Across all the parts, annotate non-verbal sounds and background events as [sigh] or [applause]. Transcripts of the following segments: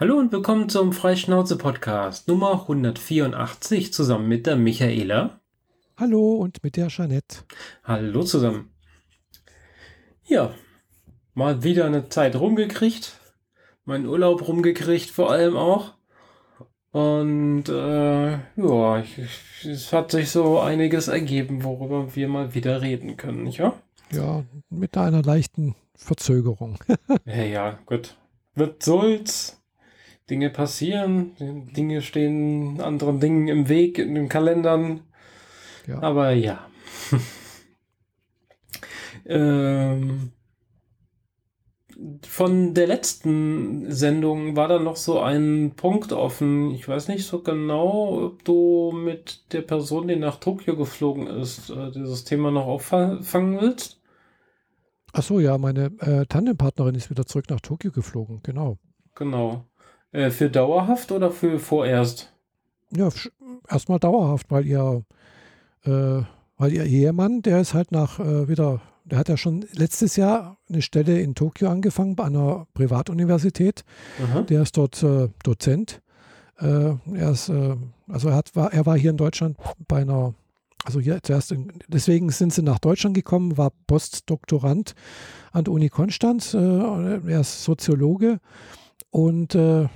Hallo und willkommen zum Freischnauze-Podcast Nummer 184 zusammen mit der Michaela. Hallo und mit der Jeanette. Hallo zusammen. Ja, mal wieder eine Zeit rumgekriegt. Meinen Urlaub rumgekriegt vor allem auch. Und äh, ja, es hat sich so einiges ergeben, worüber wir mal wieder reden können, nicht wahr? Ja, mit einer leichten Verzögerung. [laughs] ja, ja, gut. Wird soll's. Dinge passieren, Dinge stehen anderen Dingen im Weg in den Kalendern. Ja. Aber ja. [laughs] ähm, von der letzten Sendung war da noch so ein Punkt offen. Ich weiß nicht so genau, ob du mit der Person, die nach Tokio geflogen ist, äh, dieses Thema noch auffangen willst. Ach so, ja, meine äh, Tandempartnerin ist wieder zurück nach Tokio geflogen, genau. Genau. Äh, für dauerhaft oder für vorerst? Ja, erstmal dauerhaft, weil ihr, äh, weil ihr Ehemann, der ist halt nach äh, wieder, der hat ja schon letztes Jahr eine Stelle in Tokio angefangen bei einer Privatuniversität. Aha. Der ist dort äh, Dozent. Äh, er ist, äh, also er, hat, war, er war hier in Deutschland bei einer also hier zuerst, in, deswegen sind sie nach Deutschland gekommen, war Postdoktorand an der Uni Konstanz. Äh, er ist Soziologe und äh,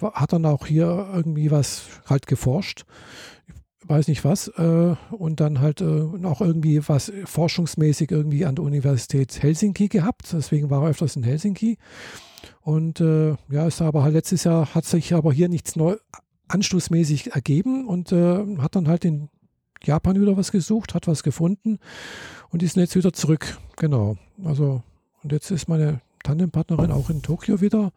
hat dann auch hier irgendwie was halt geforscht. Weiß nicht was. Äh, und dann halt äh, auch irgendwie was forschungsmäßig irgendwie an der Universität Helsinki gehabt. Deswegen war er öfters in Helsinki. Und äh, ja, ist aber halt letztes Jahr hat sich aber hier nichts neu anstoßmäßig ergeben und äh, hat dann halt in Japan wieder was gesucht, hat was gefunden und ist jetzt wieder zurück. Genau. Also, und jetzt ist meine Tandempartnerin auch in Tokio wieder.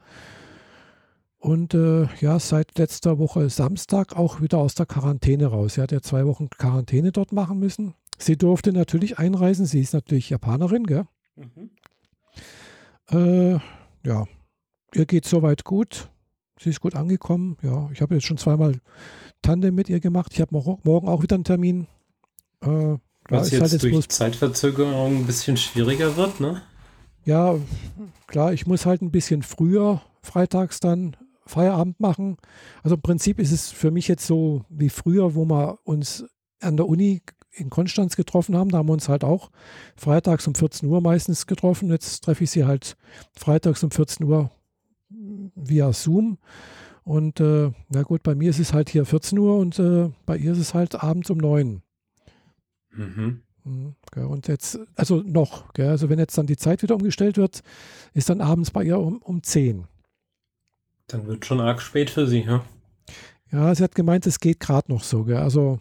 Und äh, ja, seit letzter Woche Samstag auch wieder aus der Quarantäne raus. Sie hat ja zwei Wochen Quarantäne dort machen müssen. Sie durfte natürlich einreisen. Sie ist natürlich Japanerin, gell? Mhm. Äh, ja, ihr geht soweit gut. Sie ist gut angekommen. Ja, ich habe jetzt schon zweimal Tandem mit ihr gemacht. Ich habe morgen auch wieder einen Termin. Äh, Was jetzt, halt jetzt durch Zeitverzögerung ein bisschen schwieriger wird, ne? Ja, klar, ich muss halt ein bisschen früher freitags dann Feierabend machen. Also im Prinzip ist es für mich jetzt so wie früher, wo wir uns an der Uni in Konstanz getroffen haben. Da haben wir uns halt auch freitags um 14 Uhr meistens getroffen. Jetzt treffe ich sie halt freitags um 14 Uhr via Zoom. Und äh, na gut, bei mir ist es halt hier 14 Uhr und äh, bei ihr ist es halt abends um 9. Mhm. mhm und jetzt, also noch, also wenn jetzt dann die Zeit wieder umgestellt wird, ist dann abends bei ihr um, um 10. Dann wird schon arg spät für sie, ja? Ja, sie hat gemeint, es geht gerade noch so. Gell? Also,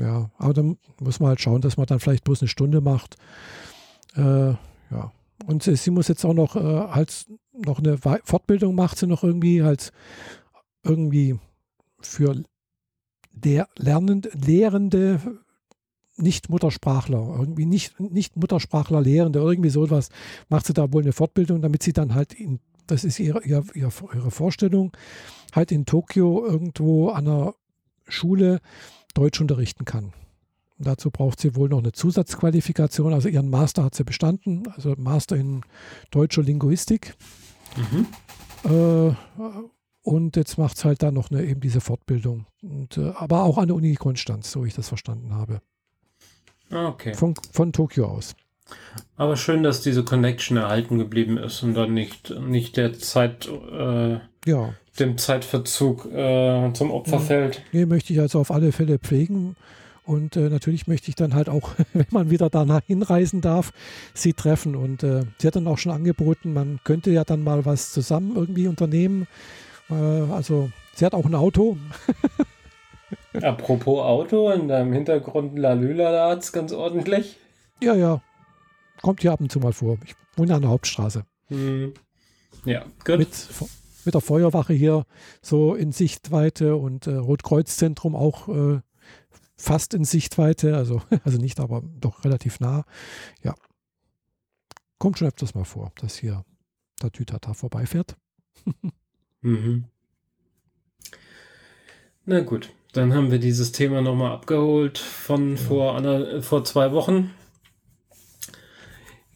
ja, aber dann muss man halt schauen, dass man dann vielleicht bloß eine Stunde macht. Äh, ja. Und sie, sie, muss jetzt auch noch äh, halt noch eine Fortbildung macht sie noch irgendwie halt irgendwie für der Lernende, Lehrende Nicht-Muttersprachler, irgendwie nicht, nicht Muttersprachler Lehrende, irgendwie sowas, macht sie da wohl eine Fortbildung, damit sie dann halt in das ist ihre, ihre, ihre Vorstellung, halt in Tokio irgendwo an einer Schule Deutsch unterrichten kann. Dazu braucht sie wohl noch eine Zusatzqualifikation. Also ihren Master hat sie bestanden, also Master in deutscher Linguistik. Mhm. Äh, und jetzt macht es halt dann noch eine, eben diese Fortbildung. Und, äh, aber auch an der Uni Konstanz, so ich das verstanden habe. Ah, okay. Von, von Tokio aus. Aber schön, dass diese Connection erhalten geblieben ist und dann nicht, nicht der Zeit, äh, ja. dem Zeitverzug äh, zum Opfer ja. fällt. Nee, möchte ich also auf alle Fälle pflegen. Und äh, natürlich möchte ich dann halt auch, [laughs] wenn man wieder danach hinreisen darf, sie treffen. Und äh, sie hat dann auch schon angeboten, man könnte ja dann mal was zusammen irgendwie unternehmen. Äh, also sie hat auch ein Auto. [laughs] Apropos Auto, in deinem Hintergrund Lalüla es ganz ordentlich. Ja, ja, kommt hier ab und zu mal vor. Ich wohne an der Hauptstraße. Hm. Ja, gut. Mit, mit der Feuerwache hier so in Sichtweite und äh, Rotkreuzzentrum auch äh, fast in Sichtweite, also, [laughs] also nicht, aber doch relativ nah. Ja. Kommt schon öfters mal vor, dass hier der Tütata vorbeifährt. mhm. Na gut, dann haben wir dieses Thema nochmal abgeholt von ja. vor, einer, vor zwei Wochen.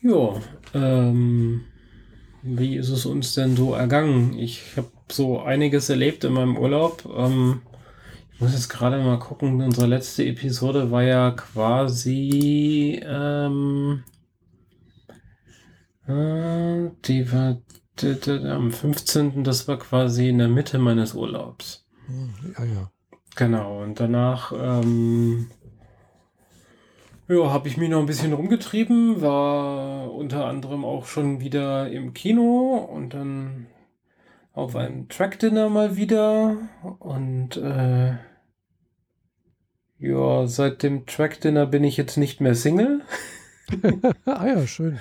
Ja, ähm, wie ist es uns denn so ergangen? Ich habe so einiges erlebt in meinem Urlaub. Ähm, ich muss jetzt gerade mal gucken, unsere letzte Episode war ja quasi, ähm, äh, die war am 15. Das war quasi in der Mitte meines Urlaubs. Hm, Ja, ja. Genau, und danach ähm, ja, habe ich mich noch ein bisschen rumgetrieben, war unter anderem auch schon wieder im Kino und dann auf einem Track-Dinner mal wieder. Und äh, ja, seit dem Track-Dinner bin ich jetzt nicht mehr Single. [laughs] ah ja, schön.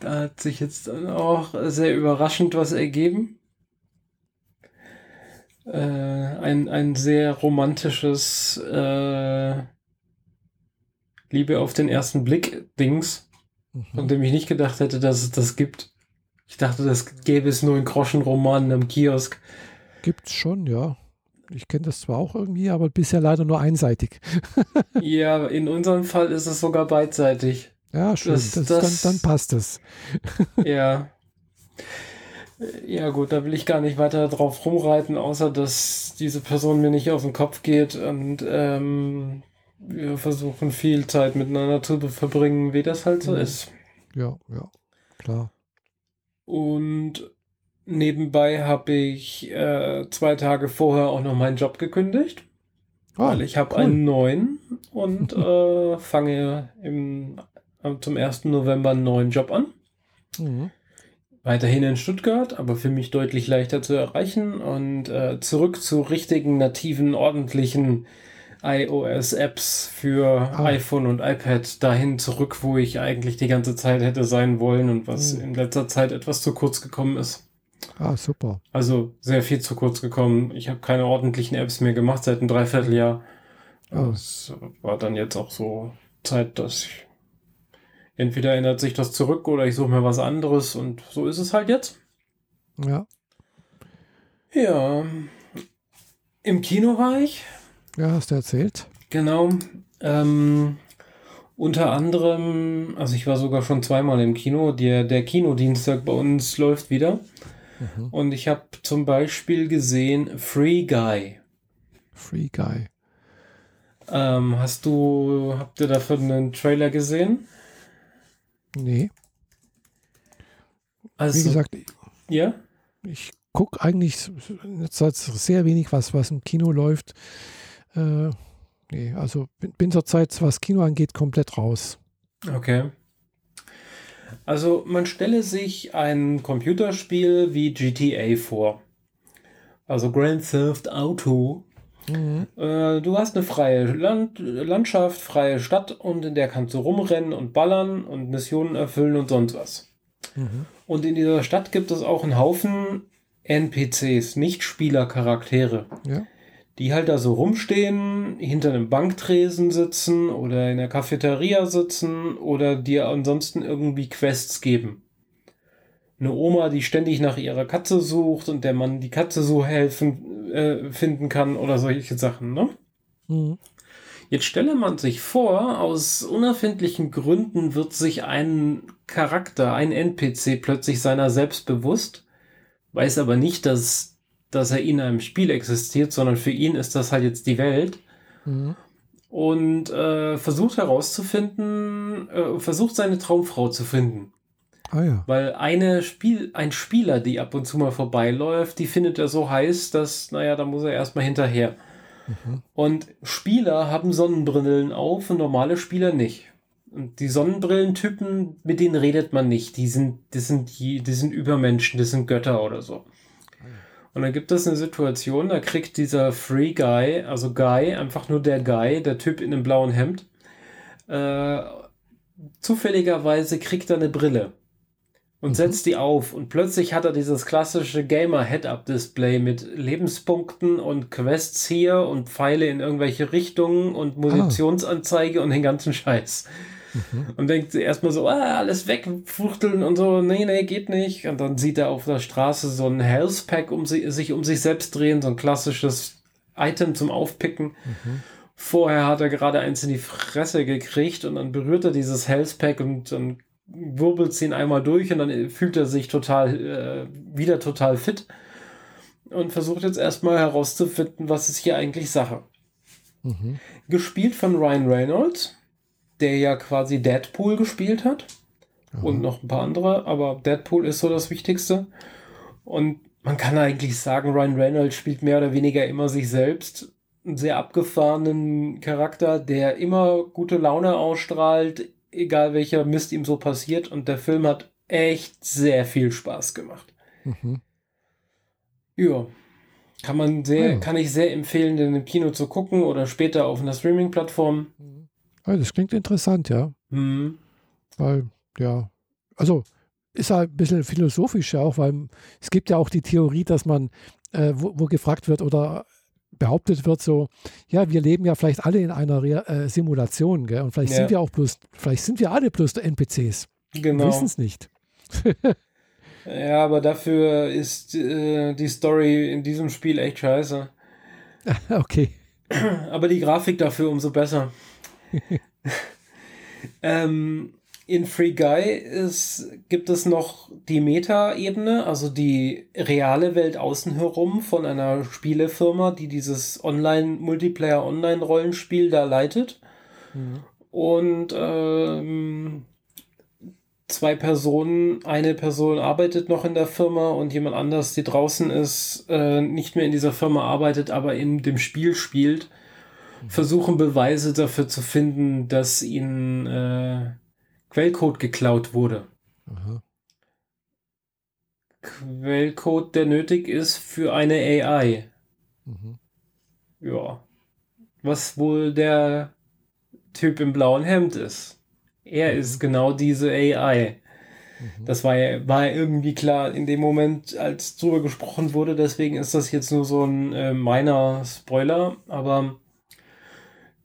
Da hat sich jetzt dann auch sehr überraschend was ergeben. Äh, ein, ein sehr romantisches äh, Liebe auf den ersten Blick Dings, von Mhm. dem ich nicht gedacht hätte, dass es das gibt. Ich dachte, das gäbe es nur in Groschenromanen am Kiosk. Gibt's schon, ja. Ich kenne das zwar auch irgendwie, aber bisher leider nur einseitig. [laughs] ja, in unserem Fall ist es sogar beidseitig. Ja, schön. Das- Das, das- dann, dann passt es. [laughs] Ja. Ja, gut, da will ich gar nicht weiter drauf rumreiten, außer dass diese Person mir nicht aus dem Kopf geht und ähm, wir versuchen viel Zeit miteinander zu verbringen, wie das halt so Mhm. ist. Ja, ja, klar. Und nebenbei habe ich äh, zwei Tage vorher auch noch meinen Job gekündigt, Ah, weil ich habe cool. einen neuen und [laughs] äh, fange im, zum 1. November einen neuen Job an. Mhm. Weiterhin in Stuttgart, aber für mich deutlich leichter zu erreichen und äh, zurück zu richtigen, nativen, ordentlichen iOS-Apps für Ah. iPhone und iPad dahin zurück, wo ich eigentlich die ganze Zeit hätte sein wollen und was Mhm. in letzter Zeit etwas zu kurz gekommen ist. Ah, super. Also sehr viel zu kurz gekommen. Ich habe keine ordentlichen Apps mehr gemacht seit einem Dreivierteljahr. Oh. Es war dann jetzt auch so Zeit, dass ich entweder ändert sich das zurück oder ich suche mir was anderes und so ist es halt jetzt. Ja, Ja, im Kino war ich, ja, hast du erzählt. genau. Ähm, unter anderem, also ich war sogar schon zweimal im Kino. Der, der Kinodienstag bei uns läuft wieder. Mhm. Und ich habe zum Beispiel gesehen Free Guy. Free Guy. Ähm, hast du, habt ihr dafür einen Trailer gesehen? Nee, Also, wie gesagt, ja? ich gucke eigentlich jetzt sehr wenig, was, was im Kino läuft. Äh, nee, also bin, bin zurzeit, was Kino angeht, komplett raus. Okay. Also man stelle sich ein Computerspiel wie GTA vor. Also Grand Theft Auto. Mhm. Äh, du hast eine freie Land Landschaft, freie Stadt und in der kannst du rumrennen und ballern und Missionen erfüllen und sonst was. Mhm. Und in dieser Stadt gibt es auch einen Haufen NPCs, Nicht-Spieler-Charaktere, Ja. Die halt da so rumstehen, hinter einem Banktresen sitzen oder in der Cafeteria sitzen oder dir ansonsten irgendwie Quests geben. Eine Oma, die ständig nach ihrer Katze sucht und der Mann die Katze so helfen äh, finden kann oder solche Sachen, ne? Mhm. Jetzt stelle man sich vor, aus unerfindlichen Gründen wird sich ein Charakter, ein NPC plötzlich seiner selbst bewusst, weiß aber nicht, dass, dass er in einem Spiel existiert, sondern für ihn ist das halt jetzt die Welt Mhm. und äh, versucht herauszufinden, äh, versucht seine Traumfrau zu finden. Ah ja. Weil eine Spiel, ein Spieler, die ab und zu mal vorbeiläuft, die findet er so heiß, dass, naja, da muss er erstmal hinterher. Mhm. Und Spieler haben Sonnenbrillen auf und normale Spieler nicht. Und die Sonnenbrillentypen, mit denen redet man nicht. Die sind, das sind, die, die sind Übermenschen, das sind Götter oder so. Und dann gibt es eine Situation, da kriegt dieser Free Guy, also Guy, einfach nur der Guy, der Typ in einem blauen Hemd, äh, zufälligerweise kriegt er eine Brille und Mhm. setzt die auf und plötzlich hat er dieses klassische Gamer Head-Up-Display mit Lebenspunkten und Quests hier und Pfeile in irgendwelche Richtungen und Munitionsanzeige und den ganzen Scheiß. Mhm. Und denkt erstmal so, ah, alles wegfuchteln und so, nee, nee, geht nicht. Und dann sieht er auf der Straße so ein Health Pack um sie, sich um sich selbst drehen, so ein klassisches Item zum Aufpicken. Mhm. Vorher hat er gerade eins in die Fresse gekriegt und dann berührt er dieses Health Pack und dann wirbelt ihn einmal durch und dann fühlt er sich total äh, wieder total fit und versucht jetzt erstmal herauszufinden, was ist hier eigentlich Sache. Mhm. Gespielt von Ryan Reynolds, der ja quasi Deadpool gespielt hat. Mhm. Und noch ein paar andere, aber Deadpool ist so das Wichtigste. Und man kann eigentlich sagen, Ryan Reynolds spielt mehr oder weniger immer sich selbst. Einen sehr abgefahrenen Charakter, der immer gute Laune ausstrahlt, egal welcher Mist ihm so passiert. Und der Film hat echt sehr viel Spaß gemacht. Mhm. Ja. Kann man sehr, ja. kann ich sehr empfehlen, den im Kino zu gucken oder später auf einer Streaming-Plattform. Ja, das klingt interessant, ja. Mhm. Weil, ja, also ist ja ein bisschen philosophisch ja auch, weil es gibt ja auch die Theorie, dass man, äh, wo, wo, gefragt wird oder behauptet wird, so, ja, wir leben ja vielleicht alle in einer Re äh, Simulation, gell? Und vielleicht ja. sind wir auch bloß, vielleicht sind wir alle bloß NPCs. Genau. Wir wissen es nicht. Ja, aber dafür ist äh, die Story in diesem Spiel echt scheiße. [laughs] Okay. Aber die Grafik dafür umso besser. [laughs] ähm, in Free Guy ist, gibt es noch die Meta-Ebene, also die reale Welt außen herum von einer Spielefirma, die dieses Online-Multiplayer-Online-Rollenspiel da leitet. Mhm. Und ähm, zwei Personen, eine Person arbeitet noch in der Firma und jemand anders, die draußen ist, äh, nicht mehr in dieser Firma arbeitet, aber in dem Spiel spielt. Versuchen Beweise dafür zu finden, dass ihnen äh, Quellcode geklaut wurde. Aha. Quellcode, der nötig ist für eine AI. Mhm. Ja. Was wohl der Typ im blauen Hemd ist. Er mhm. ist genau diese AI. Mhm. Das war ja, war ja irgendwie klar in dem Moment, als drüber gesprochen wurde. Deswegen ist das jetzt nur so ein äh, meiner Spoiler. Aber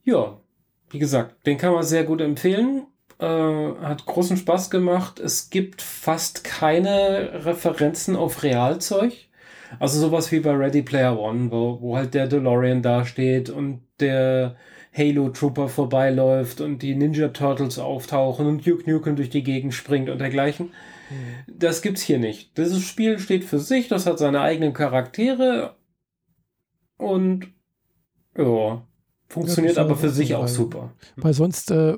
ja, wie gesagt, den kann man sehr gut empfehlen. Äh, hat großen Spaß gemacht. Es gibt fast keine Referenzen auf Realzeug. Also sowas wie bei Ready Player One, wo, wo halt der DeLorean dasteht und der Halo Trooper vorbeiläuft und die Ninja Turtles auftauchen und Duke Nukem durch die Gegend springt und dergleichen. Mhm. Das gibt's hier nicht. Dieses Spiel steht für sich, das hat seine eigenen Charaktere und ja, funktioniert aber für sich auch super. Weil sonst äh,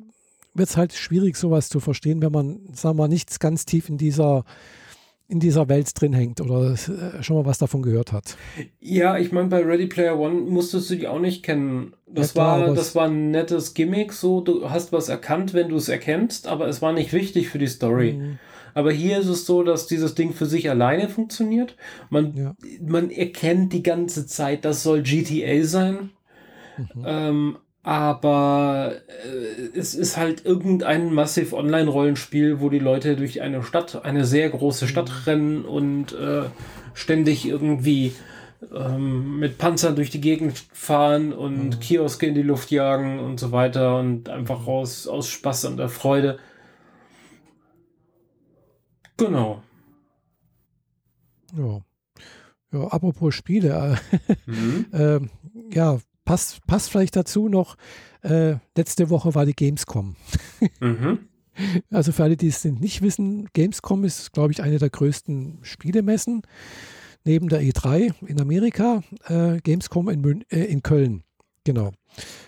wird es halt schwierig, sowas zu verstehen, wenn man, sagen wir mal, nichts ganz tief in dieser in dieser Welt drin hängt oder äh, schon mal was davon gehört hat. Ja, ich meine, bei Ready Player One musstest du die auch nicht kennen. Das, ja, klar, war, das war ein nettes Gimmick, so du hast was erkannt, wenn du es erkennst, aber es war nicht wichtig für die Story. Mhm. Aber hier ist es so, dass dieses Ding für sich alleine funktioniert. Man, ja. man erkennt die ganze Zeit, das soll GTA sein. Mhm. Ähm, aber äh, es ist halt irgendein massiv Online-Rollenspiel, wo die Leute durch eine Stadt, eine sehr große Stadt mhm. rennen und äh, ständig irgendwie ähm, mit Panzern durch die Gegend fahren und mhm. Kioske in die Luft jagen und so weiter und einfach raus aus Spaß und der Freude. Genau. Ja. Ja, apropos Spiele. mhm. [laughs] äh, ja, passt, passt vielleicht dazu noch, äh, letzte Woche war die Gamescom. mhm. [laughs] Also für alle, die es nicht wissen, Gamescom ist, glaube ich, eine der größten Spielemessen neben der E3 in Amerika, äh, Gamescom in, Mün äh, in Köln. Genau.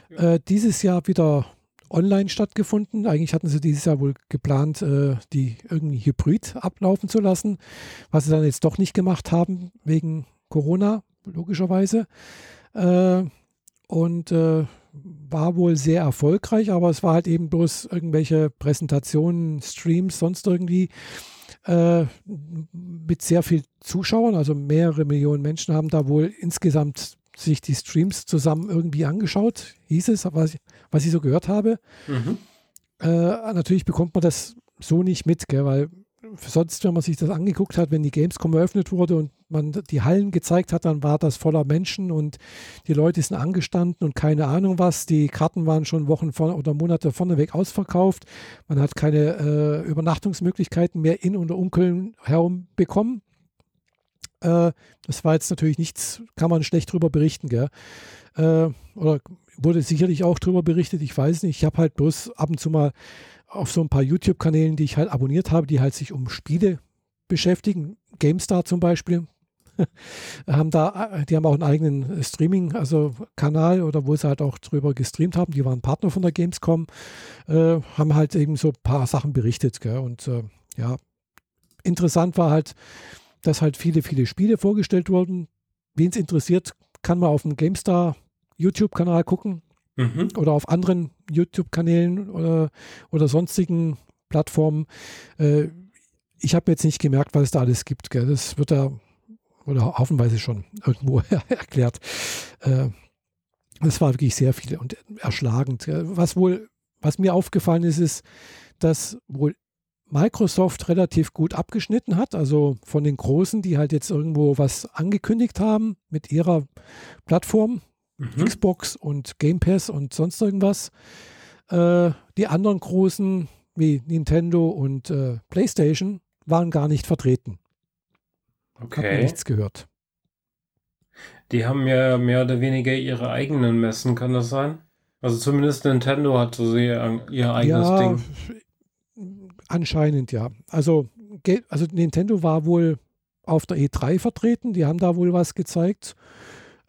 Ja. Äh, dieses Jahr wieder online stattgefunden. Eigentlich hatten sie dieses Jahr wohl geplant, äh, die irgendwie hybrid ablaufen zu lassen, was sie dann jetzt doch nicht gemacht haben, wegen Corona, logischerweise. Und äh, war wohl sehr erfolgreich, aber es war halt eben bloß irgendwelche Präsentationen, Streams, sonst irgendwie äh, mit sehr viel Zuschauern, also mehrere Millionen Menschen haben da wohl insgesamt sich die Streams zusammen irgendwie angeschaut, hieß es, was ich, was ich so gehört habe. Mhm. Äh, natürlich bekommt man das so nicht mit, gell, weil sonst, wenn man sich das angeguckt hat, wenn die Gamescom eröffnet wurde und man die Hallen gezeigt hat, dann war das voller Menschen und die Leute sind angestanden und keine Ahnung was. Die Karten waren schon Wochen vor, oder Monate vorneweg ausverkauft. Man hat keine äh, Übernachtungsmöglichkeiten mehr in und um Köln herum bekommen. Äh, das war jetzt natürlich nichts, kann man schlecht drüber berichten, gell? Äh, oder wurde sicherlich auch drüber berichtet, ich weiß nicht. Ich habe halt bloß ab und zu mal auf so ein paar YouTube-Kanälen, die ich halt abonniert habe, die halt sich um Spiele beschäftigen. GameStar zum Beispiel. [laughs] haben da, die haben auch einen eigenen Streaming, also Kanal oder wo sie halt auch drüber gestreamt haben. Die waren Partner von der Gamescom, äh, haben halt eben so ein paar Sachen berichtet. Gell? Und äh, ja, interessant war halt, dass halt viele, viele Spiele vorgestellt wurden. Wen es interessiert, kann man auf dem GameStar YouTube-Kanal gucken mhm. oder auf anderen YouTube-Kanälen oder, oder sonstigen Plattformen. Äh, ich habe jetzt nicht gemerkt, was es da alles gibt. Gell? Das wird da oder haufenweise schon irgendwo [laughs] erklärt. Äh, das war wirklich sehr viel und erschlagend. Was wohl, was mir aufgefallen ist, ist, dass wohl Microsoft relativ gut abgeschnitten hat, also von den Großen, die halt jetzt irgendwo was angekündigt haben mit ihrer Plattform, mhm. Xbox und Game Pass und sonst irgendwas. Äh, die anderen Großen wie Nintendo und äh, PlayStation waren gar nicht vertreten. Okay. Hab nichts gehört. Die haben ja mehr oder weniger ihre eigenen Messen, kann das sein? Also zumindest Nintendo hat so ihr, ihr eigenes ja, Ding. Anscheinend ja. Also, also Nintendo war wohl auf der E3 vertreten, die haben da wohl was gezeigt.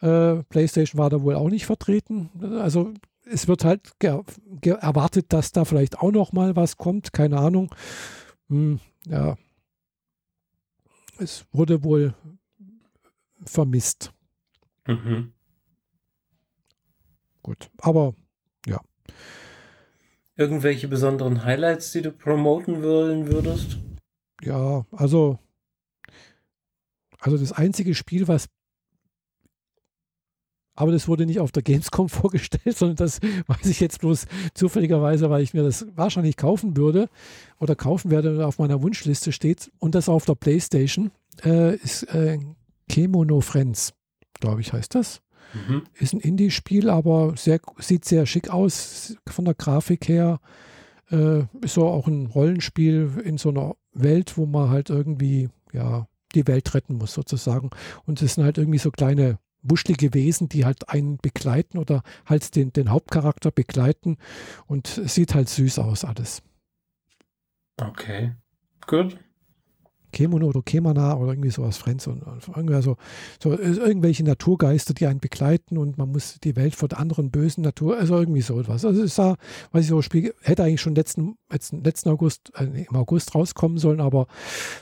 Äh, PlayStation war da wohl auch nicht vertreten. Also es wird halt erwartet, dass da vielleicht auch noch mal was kommt, keine Ahnung. Hm, ja, es wurde wohl vermisst. Mhm. Gut, aber ja. Irgendwelche besonderen Highlights, die du promoten wollen würdest? Ja, also, also das einzige Spiel, was aber das wurde nicht auf der Gamescom [laughs] vorgestellt, sondern das weiß ich jetzt bloß zufälligerweise, weil ich mir das wahrscheinlich kaufen würde oder kaufen werde, auf meiner Wunschliste steht. Und das auf der Playstation äh, ist äh, Kemono Friends, glaube ich, heißt das. Mhm. Ist ein Indie-Spiel, aber sehr, sieht sehr schick aus von der Grafik her. Äh, ist so auch ein Rollenspiel in so einer Welt, wo man halt irgendwie, ja, die Welt retten muss sozusagen. Und es sind halt irgendwie so kleine wuschlige Wesen, die halt einen begleiten oder halt den, den Hauptcharakter begleiten und es sieht halt süß aus alles. Okay, gut. Kemono oder Kemana oder irgendwie sowas Friends und, irgendwie so, so irgendwelche Naturgeister, die einen begleiten und man muss die Welt vor der anderen bösen Natur, also irgendwie so etwas. Also es sah, weiß ich so, Spiel, hätte eigentlich schon letzten, letzten, letzten August, äh, im August rauskommen sollen, aber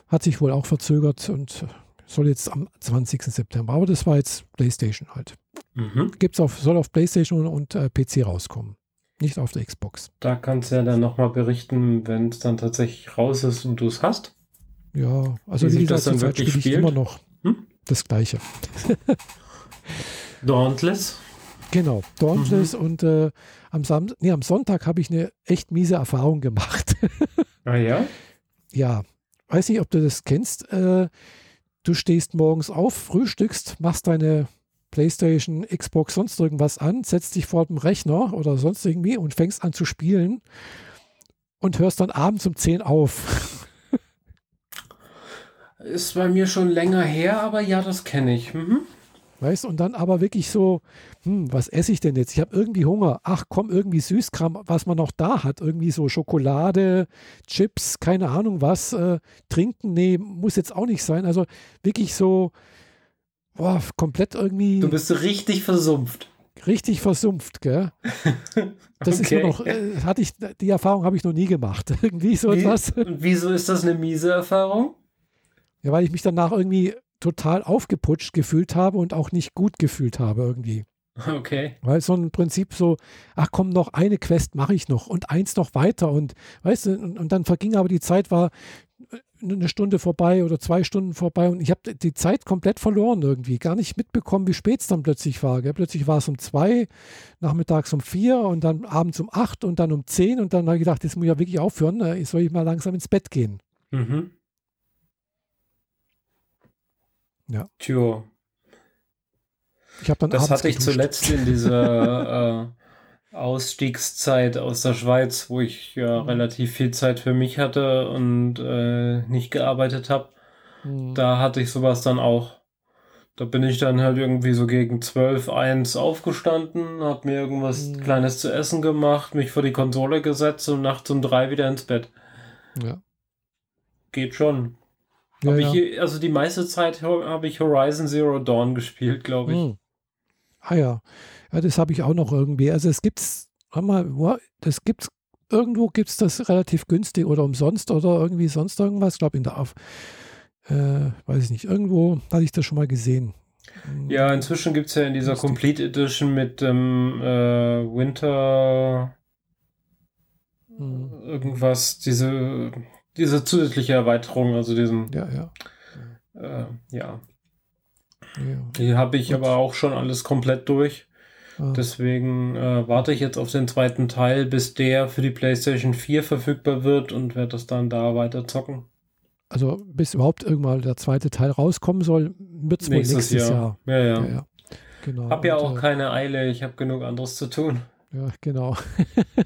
hat sich wohl auch verzögert und soll jetzt am 20. September, aber das war jetzt PlayStation halt. Mhm. Gibt's auf, soll auf PlayStation und äh, PC rauskommen. Nicht auf der Xbox. Da kannst du ja dann nochmal berichten, wenn es dann tatsächlich raus ist und du es hast. Ja, also wie, wie gesagt, dann wirklich spiele ich immer noch hm? das Gleiche. [laughs] Dauntless? Genau, Dauntless mhm. und äh, am, Sam nee, am Sonntag habe ich eine echt miese Erfahrung gemacht. [laughs] ah ja? Ja, weiß nicht, ob du das kennst. Äh, du stehst morgens auf, frühstückst, machst deine Playstation, Xbox, sonst irgendwas an, setzt dich vor dem Rechner oder sonst irgendwie und fängst an zu spielen und hörst dann abends um 10 auf. Ist bei mir schon länger her, aber ja, das kenne ich. Mhm. Weißt und dann aber wirklich so, hm, was esse ich denn jetzt? Ich habe irgendwie Hunger. Ach komm, irgendwie Süßkram, was man noch da hat. Irgendwie so Schokolade, Chips, keine Ahnung was. Äh, trinken, nee, muss jetzt auch nicht sein. Also wirklich so, boah, komplett irgendwie. Du bist so richtig versumpft. Richtig versumpft, gell? [laughs] Das okay. ist noch, äh, hatte ich, die Erfahrung habe ich noch nie gemacht. [laughs] irgendwie so Wie, etwas. Und wieso ist das eine miese Erfahrung? Ja, weil ich mich danach irgendwie total aufgeputscht gefühlt habe und auch nicht gut gefühlt habe irgendwie. [laughs] Okay. Weil so ein Prinzip so, ach komm, noch eine Quest mache ich noch und eins noch weiter und weißt du, und, und dann verging aber die Zeit, war äh, eine Stunde vorbei oder zwei Stunden vorbei und ich habe die Zeit komplett verloren irgendwie, gar nicht mitbekommen, wie spät es dann plötzlich war. Gell? Plötzlich war es um zwei, nachmittags um vier und dann abends um acht und dann um zehn und dann habe ich gedacht, jetzt muss ich ja wirklich aufhören, ne? soll ich mal langsam ins Bett gehen. Mhm. Ja. Tja. Ich habe dann Das hatte ich zuletzt in dieser [laughs] äh, Ausstiegszeit aus der Schweiz, wo ich ja mhm. relativ viel Zeit für mich hatte und äh, nicht gearbeitet habe. Mhm. Da hatte ich sowas dann auch. Da bin ich dann halt irgendwie so gegen 12, 1 aufgestanden, hab mir irgendwas Mhm. Kleines zu essen gemacht, mich vor die Konsole gesetzt und nachts um drei wieder ins Bett. Ja. Geht schon. Ja, Hab ja. also die meiste Zeit habe ich Horizon Zero Dawn gespielt, glaube ich. Hm. Ah ja. Ja, das habe ich auch noch irgendwie. Also es gibt's, warte mal, das gibt's, irgendwo gibt es das relativ günstig oder umsonst oder irgendwie sonst irgendwas. Ich glaube in der auf, äh, weiß ich nicht, irgendwo hatte ich das schon mal gesehen. Hm. Ja, inzwischen gibt es ja in dieser. Complete Edition mit dem äh, Winter Hm. irgendwas, diese, diese zusätzliche Erweiterung, also diesen, Ja, ja. äh, ja. ja. Die habe ich Gut. aber auch schon alles komplett durch. Ah, Deswegen äh, warte ich jetzt auf den zweiten Teil, bis der für die PlayStation 4 verfügbar wird und werde das dann da weiter zocken. also bis überhaupt irgendwann der zweite Teil rauskommen soll, wird es wohl nächstes Jahr. Ja, ja. Ja, ja. Genau. Hab ja Und, auch äh, keine Eile, ich habe genug anderes zu tun. Ja, genau.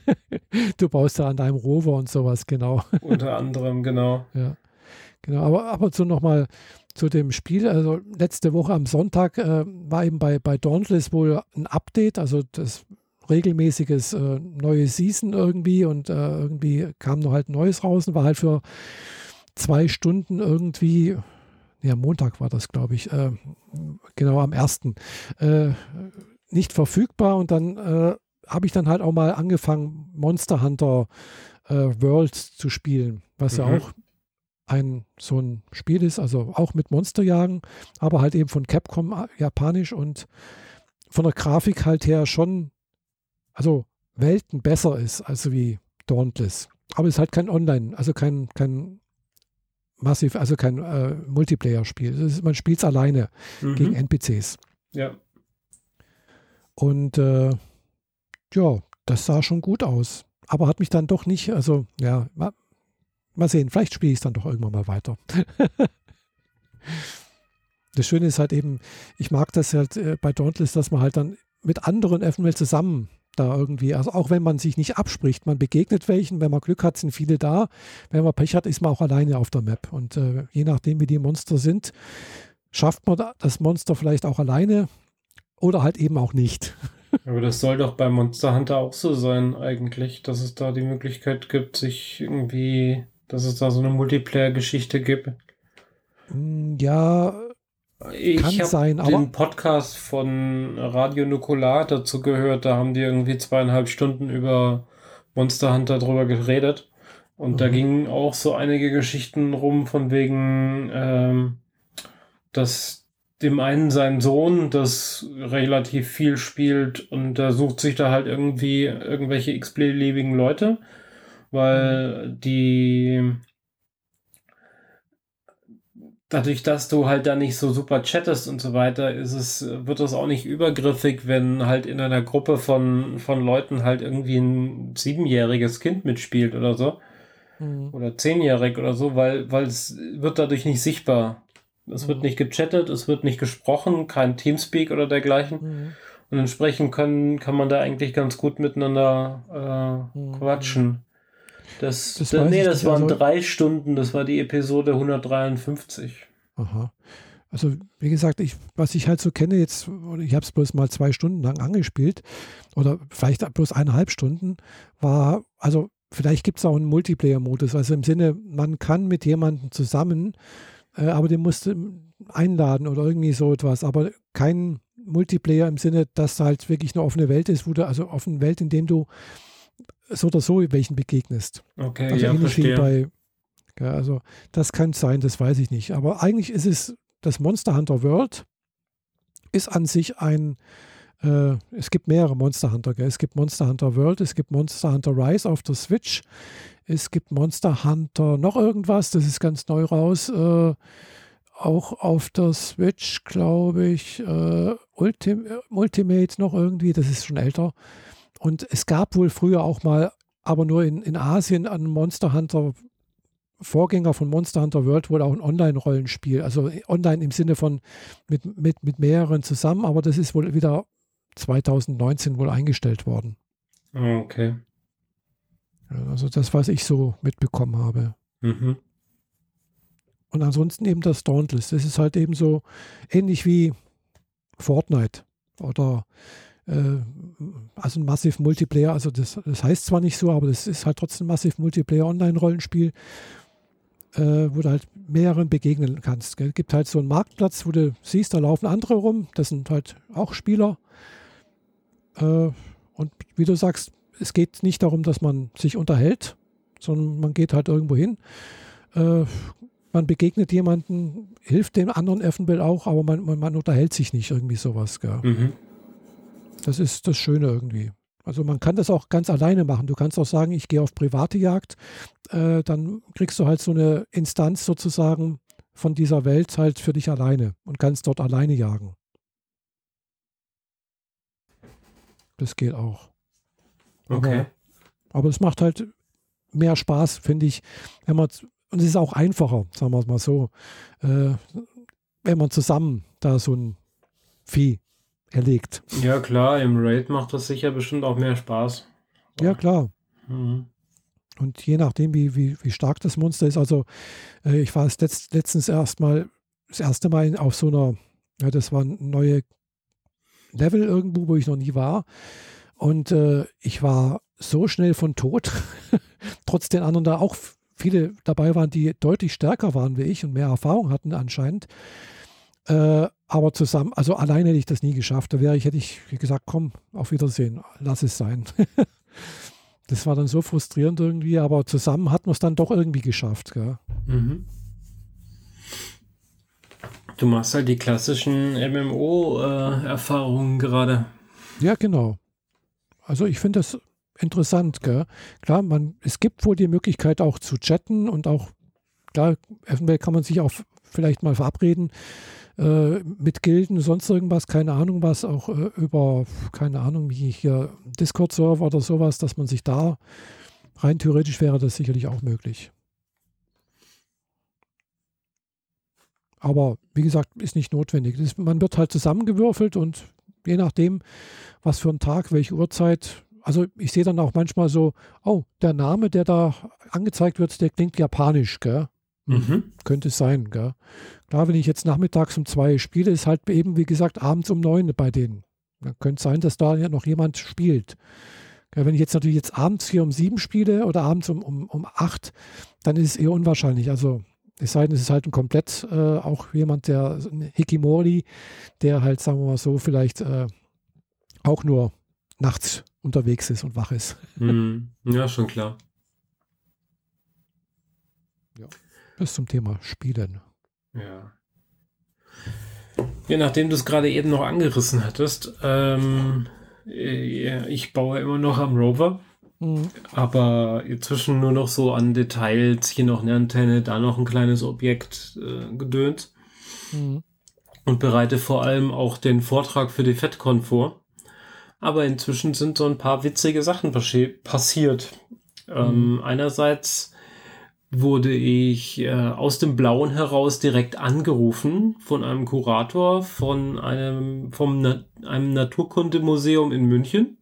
[laughs] du baust da an deinem Rover und sowas, genau. Unter anderem, genau. Ja, genau. Aber ab und zu nochmal zu dem Spiel. Also letzte Woche am Sonntag äh, war eben bei, bei Dauntless wohl ein Update, also das regelmäßiges äh, neue Season irgendwie und äh, irgendwie kam noch halt Neues raus und war halt für zwei Stunden irgendwie, ja, Montag war das, glaube ich, äh, genau am ersten, äh, nicht verfügbar und dann äh, habe ich dann halt auch mal angefangen, Monster Hunter äh, World zu spielen, was ja Mhm. auch ein so ein Spiel ist, also auch mit Monsterjagen, aber halt eben von Capcom äh, japanisch und von der Grafik halt her schon, also Welten besser ist, als wie Dauntless. Aber es ist halt kein Online, also kein, kein massiv, also kein äh, Multiplayer-Spiel. Man spielt es alleine Mhm. gegen NPCs. Ja. Und äh, ja, das sah schon gut aus. Aber hat mich dann doch nicht, also ja, mal, mal sehen, vielleicht spiele ich es dann doch irgendwann mal weiter. [laughs] das Schöne ist halt eben, ich mag das halt äh, bei Dauntless, dass man halt dann mit anderen eventuell zusammen da irgendwie, also auch wenn man sich nicht abspricht, man begegnet welchen, wenn man Glück hat, sind viele da. Wenn man Pech hat, ist man auch alleine auf der Map. Und äh, je nachdem, wie die Monster sind, schafft man da- das Monster vielleicht auch alleine oder halt eben auch nicht. [laughs] Aber das soll doch bei Monster Hunter auch so sein, eigentlich, dass es da die Möglichkeit gibt, sich irgendwie, dass es da so eine Multiplayer-Geschichte gibt. Mm, Ja, Ich Kann habe sein, aber- den Podcast von Radio Nukular dazu gehört, da haben die irgendwie zweieinhalb Stunden über Monster Hunter drüber geredet. Und da Mhm. gingen auch so einige Geschichten rum, von wegen, ähm, dass dem einen sein Sohn das relativ viel spielt und der sucht sich da halt irgendwie irgendwelche x-beliebigen Leute, weil die dadurch, dass du halt da nicht so super chattest und so weiter, ist es, wird das auch nicht übergriffig, wenn halt in einer Gruppe von, von Leuten halt irgendwie ein siebenjähriges Kind mitspielt oder so. Mhm. Oder zehnjährig oder so, weil, weil es wird dadurch nicht sichtbar. Es wird Mhm. nicht gechattet, es wird nicht gesprochen, kein Teamspeak oder dergleichen. Mhm. Und entsprechend können, kann man da eigentlich ganz gut miteinander äh, Mhm. quatschen. Das, Das da, weiß nee, das waren also- drei Stunden, das war die Episode 153. Aha. Also wie gesagt, ich, was ich halt so kenne jetzt, ich habe es bloß mal zwei Stunden lang angespielt oder vielleicht bloß eineinhalb Stunden, war, also vielleicht gibt es auch einen Multiplayer-Modus, also im Sinne, man kann mit jemandem zusammen, äh, aber den musst du einladen oder irgendwie so etwas, aber kein Multiplayer im Sinne, dass halt wirklich eine offene Welt ist, wo du, also offene Welt, in dem du so oder so welchen begegnest. Okay, Also ja, verstehe. bei, ja, also das kann sein, das weiß ich nicht. Aber eigentlich ist es, das Monster Hunter World ist an sich ein, äh, es gibt mehrere Monster Hunter, gell? es gibt Monster Hunter World, es gibt Monster Hunter Rise auf der Switch, es gibt Monster Hunter noch irgendwas, das ist ganz neu raus, äh, auch auf der Switch, glaube ich, äh, Ultim Ultimate noch irgendwie, das ist schon älter. Und es gab wohl früher auch mal, aber nur in, in Asien, an Monster Hunter, Vorgänger von Monster Hunter World, wohl auch ein Online-Rollenspiel. Also online im Sinne von mit, mit, mit mehreren zusammen, aber das ist wohl wieder 2019 wohl eingestellt worden. Ah, Okay. Also das, was ich so mitbekommen habe. Mhm. und ansonsten eben das Dauntless. Das ist halt eben so ähnlich wie Fortnite oder äh, also ein Massive Multiplayer. Also das, das heißt zwar nicht so, aber das ist halt trotzdem ein Massive Multiplayer Online-Rollenspiel, äh, wo du halt mehreren begegnen kannst. Es gibt halt so einen Marktplatz, wo du siehst, da laufen andere rum. Das sind halt auch Spieler. Äh, und wie du sagst, es geht nicht darum, dass man sich unterhält, sondern man geht halt irgendwo hin. Äh, man begegnet jemanden, hilft dem anderen eventuell auch, aber man, man, man unterhält sich nicht irgendwie sowas. Mhm. Das ist das Schöne irgendwie. Also man kann das auch ganz alleine machen. Du kannst auch sagen, ich gehe auf private Jagd, äh, dann kriegst du halt so eine Instanz sozusagen von dieser Welt halt für dich alleine und kannst dort alleine jagen. Das geht auch. Okay. Aber es macht halt mehr Spaß, finde ich, wenn man, und es ist auch einfacher, sagen wir es mal so, äh, wenn man zusammen da so ein Vieh erlegt. Ja, klar, im Raid macht das sicher bestimmt auch mehr Spaß. Ja, klar. Mhm. Und je nachdem, wie, wie, wie stark das Monster ist, also äh, ich war es letzt, letztens erstmal, das erste Mal auf so einer, ja, das war ein neue Level irgendwo, wo ich noch nie war. Und äh, ich war so schnell von tot, [laughs] trotz den anderen da auch viele dabei waren, die deutlich stärker waren wie ich und mehr Erfahrung hatten anscheinend. Äh, aber zusammen, also alleine hätte ich das nie geschafft. Da wäre ich, hätte ich gesagt, komm, auf Wiedersehen, lass es sein. [laughs] das war dann so frustrierend irgendwie, aber zusammen hat man es dann doch irgendwie geschafft. Mhm. Du machst halt die klassischen MMO-Erfahrungen äh, gerade. Ja, genau. Also ich finde das interessant. Gell? Klar, man, es gibt wohl die Möglichkeit auch zu chatten und auch, klar, eventuell kann man sich auch vielleicht mal verabreden äh, mit Gilden, sonst irgendwas, keine Ahnung was, auch äh, über, keine Ahnung, wie hier Discord-Server oder sowas, dass man sich da rein theoretisch wäre das sicherlich auch möglich. Aber wie gesagt, ist nicht notwendig. Man wird halt zusammengewürfelt und je nachdem, was für ein Tag, welche Uhrzeit. Also ich sehe dann auch manchmal so, oh, der Name, der da angezeigt wird, der klingt japanisch, gell? Mhm. Könnte es sein, gell? Klar, wenn ich jetzt nachmittags um zwei spiele, ist halt eben, wie gesagt, abends um neun bei denen. Dann könnte es sein, dass da ja noch jemand spielt. Wenn ich jetzt natürlich jetzt abends hier um sieben spiele oder abends um, um, um acht, dann ist es eher unwahrscheinlich. Also es sei denn, es ist halt ein komplett äh, auch jemand, der ein Hikimori, der halt, sagen wir mal so, vielleicht äh, auch nur nachts unterwegs ist und wach ist. Mm, [laughs] ja, schon klar. Ja. Bis zum Thema Spielen. Ja. Ja, nachdem du es gerade eben noch angerissen hattest, ähm, äh, ich baue immer noch am Rover. Mhm. Aber inzwischen nur noch so an Details, hier noch eine Antenne, da noch ein kleines Objekt äh, gedönt. Mhm. Und bereite vor allem auch den Vortrag für die FedCon vor. Aber inzwischen sind so ein paar witzige Sachen passiert. Ähm, mhm. Ähm, einerseits wurde ich äh, aus dem Blauen heraus direkt angerufen von einem Kurator von einem, vom Na einem Naturkundemuseum in München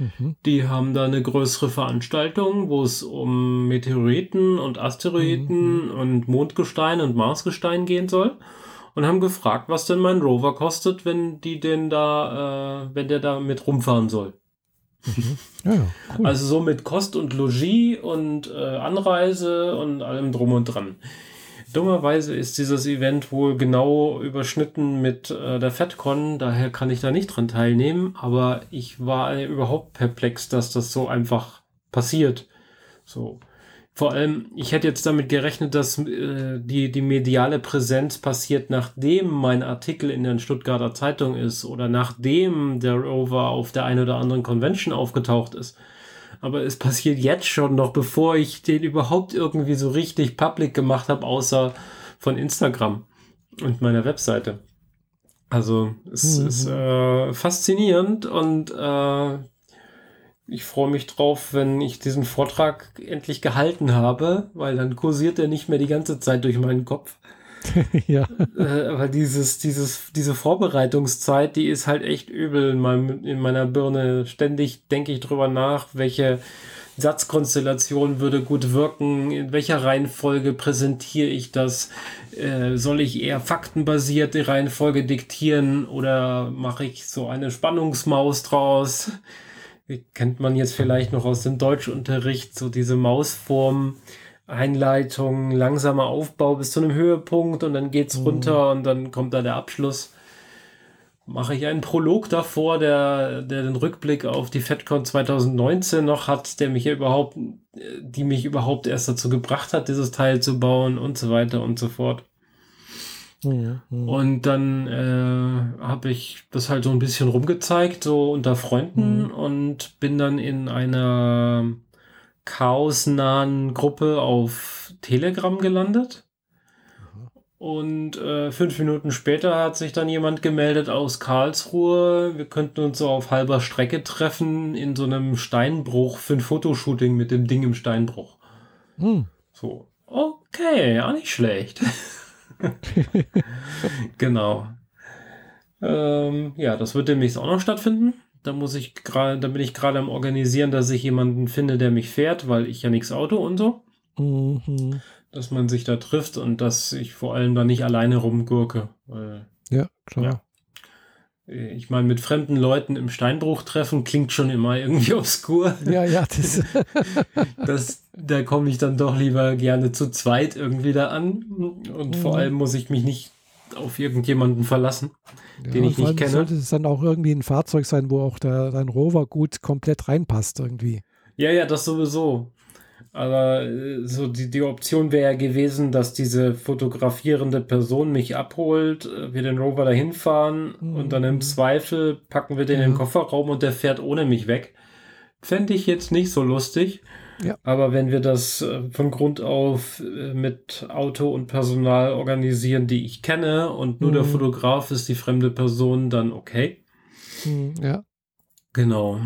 Mhm. Die haben da eine größere Veranstaltung, wo es um Meteoriten und Asteroiden mhm. und Mondgestein und Marsgestein gehen soll. Und haben gefragt, was denn mein Rover kostet, wenn die denn da, äh, wenn der da mit rumfahren soll. Mhm. [laughs] Ja, ja, cool. Also so mit Kost und Logis und äh, Anreise und allem drum und dran. Dummerweise ist dieses Event wohl genau überschnitten mit äh, der FedCon, daher kann ich da nicht dran teilnehmen, aber ich war überhaupt perplex, dass das so einfach passiert. So. Vor allem, ich hätte jetzt damit gerechnet, dass äh, die, die mediale Präsenz passiert, nachdem mein Artikel in der Stuttgarter Zeitung ist oder nachdem der Rover auf der einen oder anderen Convention aufgetaucht ist aber es passiert jetzt schon noch, bevor ich den überhaupt irgendwie so richtig public gemacht habe, außer von Instagram und meiner Webseite. Also es mhm. ist äh, faszinierend und äh, ich freue mich drauf, wenn ich diesen Vortrag endlich gehalten habe, weil dann kursiert er nicht mehr die ganze Zeit durch meinen Kopf. [laughs] ja. Äh, aber dieses, dieses, diese Vorbereitungszeit, die ist halt echt übel in, meinem, in meiner Birne. Ständig denke ich drüber nach, welche welchen Satzkonstellationen würde gut wirken, in welcher Reihenfolge präsentiere ich das, äh, soll ich eher faktenbasierte Reihenfolge diktieren oder mache ich so eine Spannungsmaus draus? Kennt man jetzt vielleicht noch aus dem Deutschunterricht, so diese Mausform. Einleitung, langsamer Aufbau bis zu einem Höhepunkt und dann geht's mhm. runter und dann kommt da der Abschluss mache ich einen Prolog davor, der, der den Rückblick auf die FedCon 2019 noch hat, der mich überhaupt, die mich überhaupt erst dazu gebracht hat, dieses Teil zu bauen und so weiter und so fort. Ja, ja. Und dann äh, habe ich das halt so ein bisschen rumgezeigt, so unter Freunden mhm. und bin dann in einer chaosnahen Gruppe auf Telegram gelandet. Und äh, fünf Minuten später hat sich dann jemand gemeldet aus Karlsruhe. Wir könnten uns so auf halber Strecke treffen in so einem Steinbruch für ein Fotoshooting mit dem Ding im Steinbruch. Hm. So, okay, auch nicht schlecht. [laughs] [laughs] genau. Ähm, ja, das wird demnächst auch noch stattfinden. Da muss ich gerade, da bin ich gerade am organisieren, dass ich jemanden finde, der mich fährt, weil ich ja nichts Auto und so. Mhm dass man sich da trifft und dass ich vor allem da nicht alleine rumgurke. Weil, ja, klar. Ja. Ich meine, mit fremden Leuten im Steinbruch treffen klingt schon immer irgendwie [laughs] obskur. Ja, ja, das. [laughs] das da komme ich dann doch lieber gerne zu zweit irgendwie da an. Und mhm. vor allem muss ich mich nicht auf irgendjemanden verlassen, ja, den ich nicht kenne. Sollte es dann auch irgendwie ein Fahrzeug sein, wo auch der, dein Rover gut komplett reinpasst irgendwie. Ja, ja, das sowieso. Aber äh, so die, die Option wäre ja gewesen, dass diese fotografierende Person mich abholt, äh, wir den Rover dahin fahren mhm. und dann im mhm. Zweifel packen wir den ja. in den Kofferraum und der fährt ohne mich weg. Fände ich jetzt nicht so lustig. Ja. Aber wenn wir das äh, von Grund auf mit Auto und Personal organisieren, die ich kenne und nur mhm. der Fotograf ist die fremde Person, dann okay. Mhm, ja. Genau.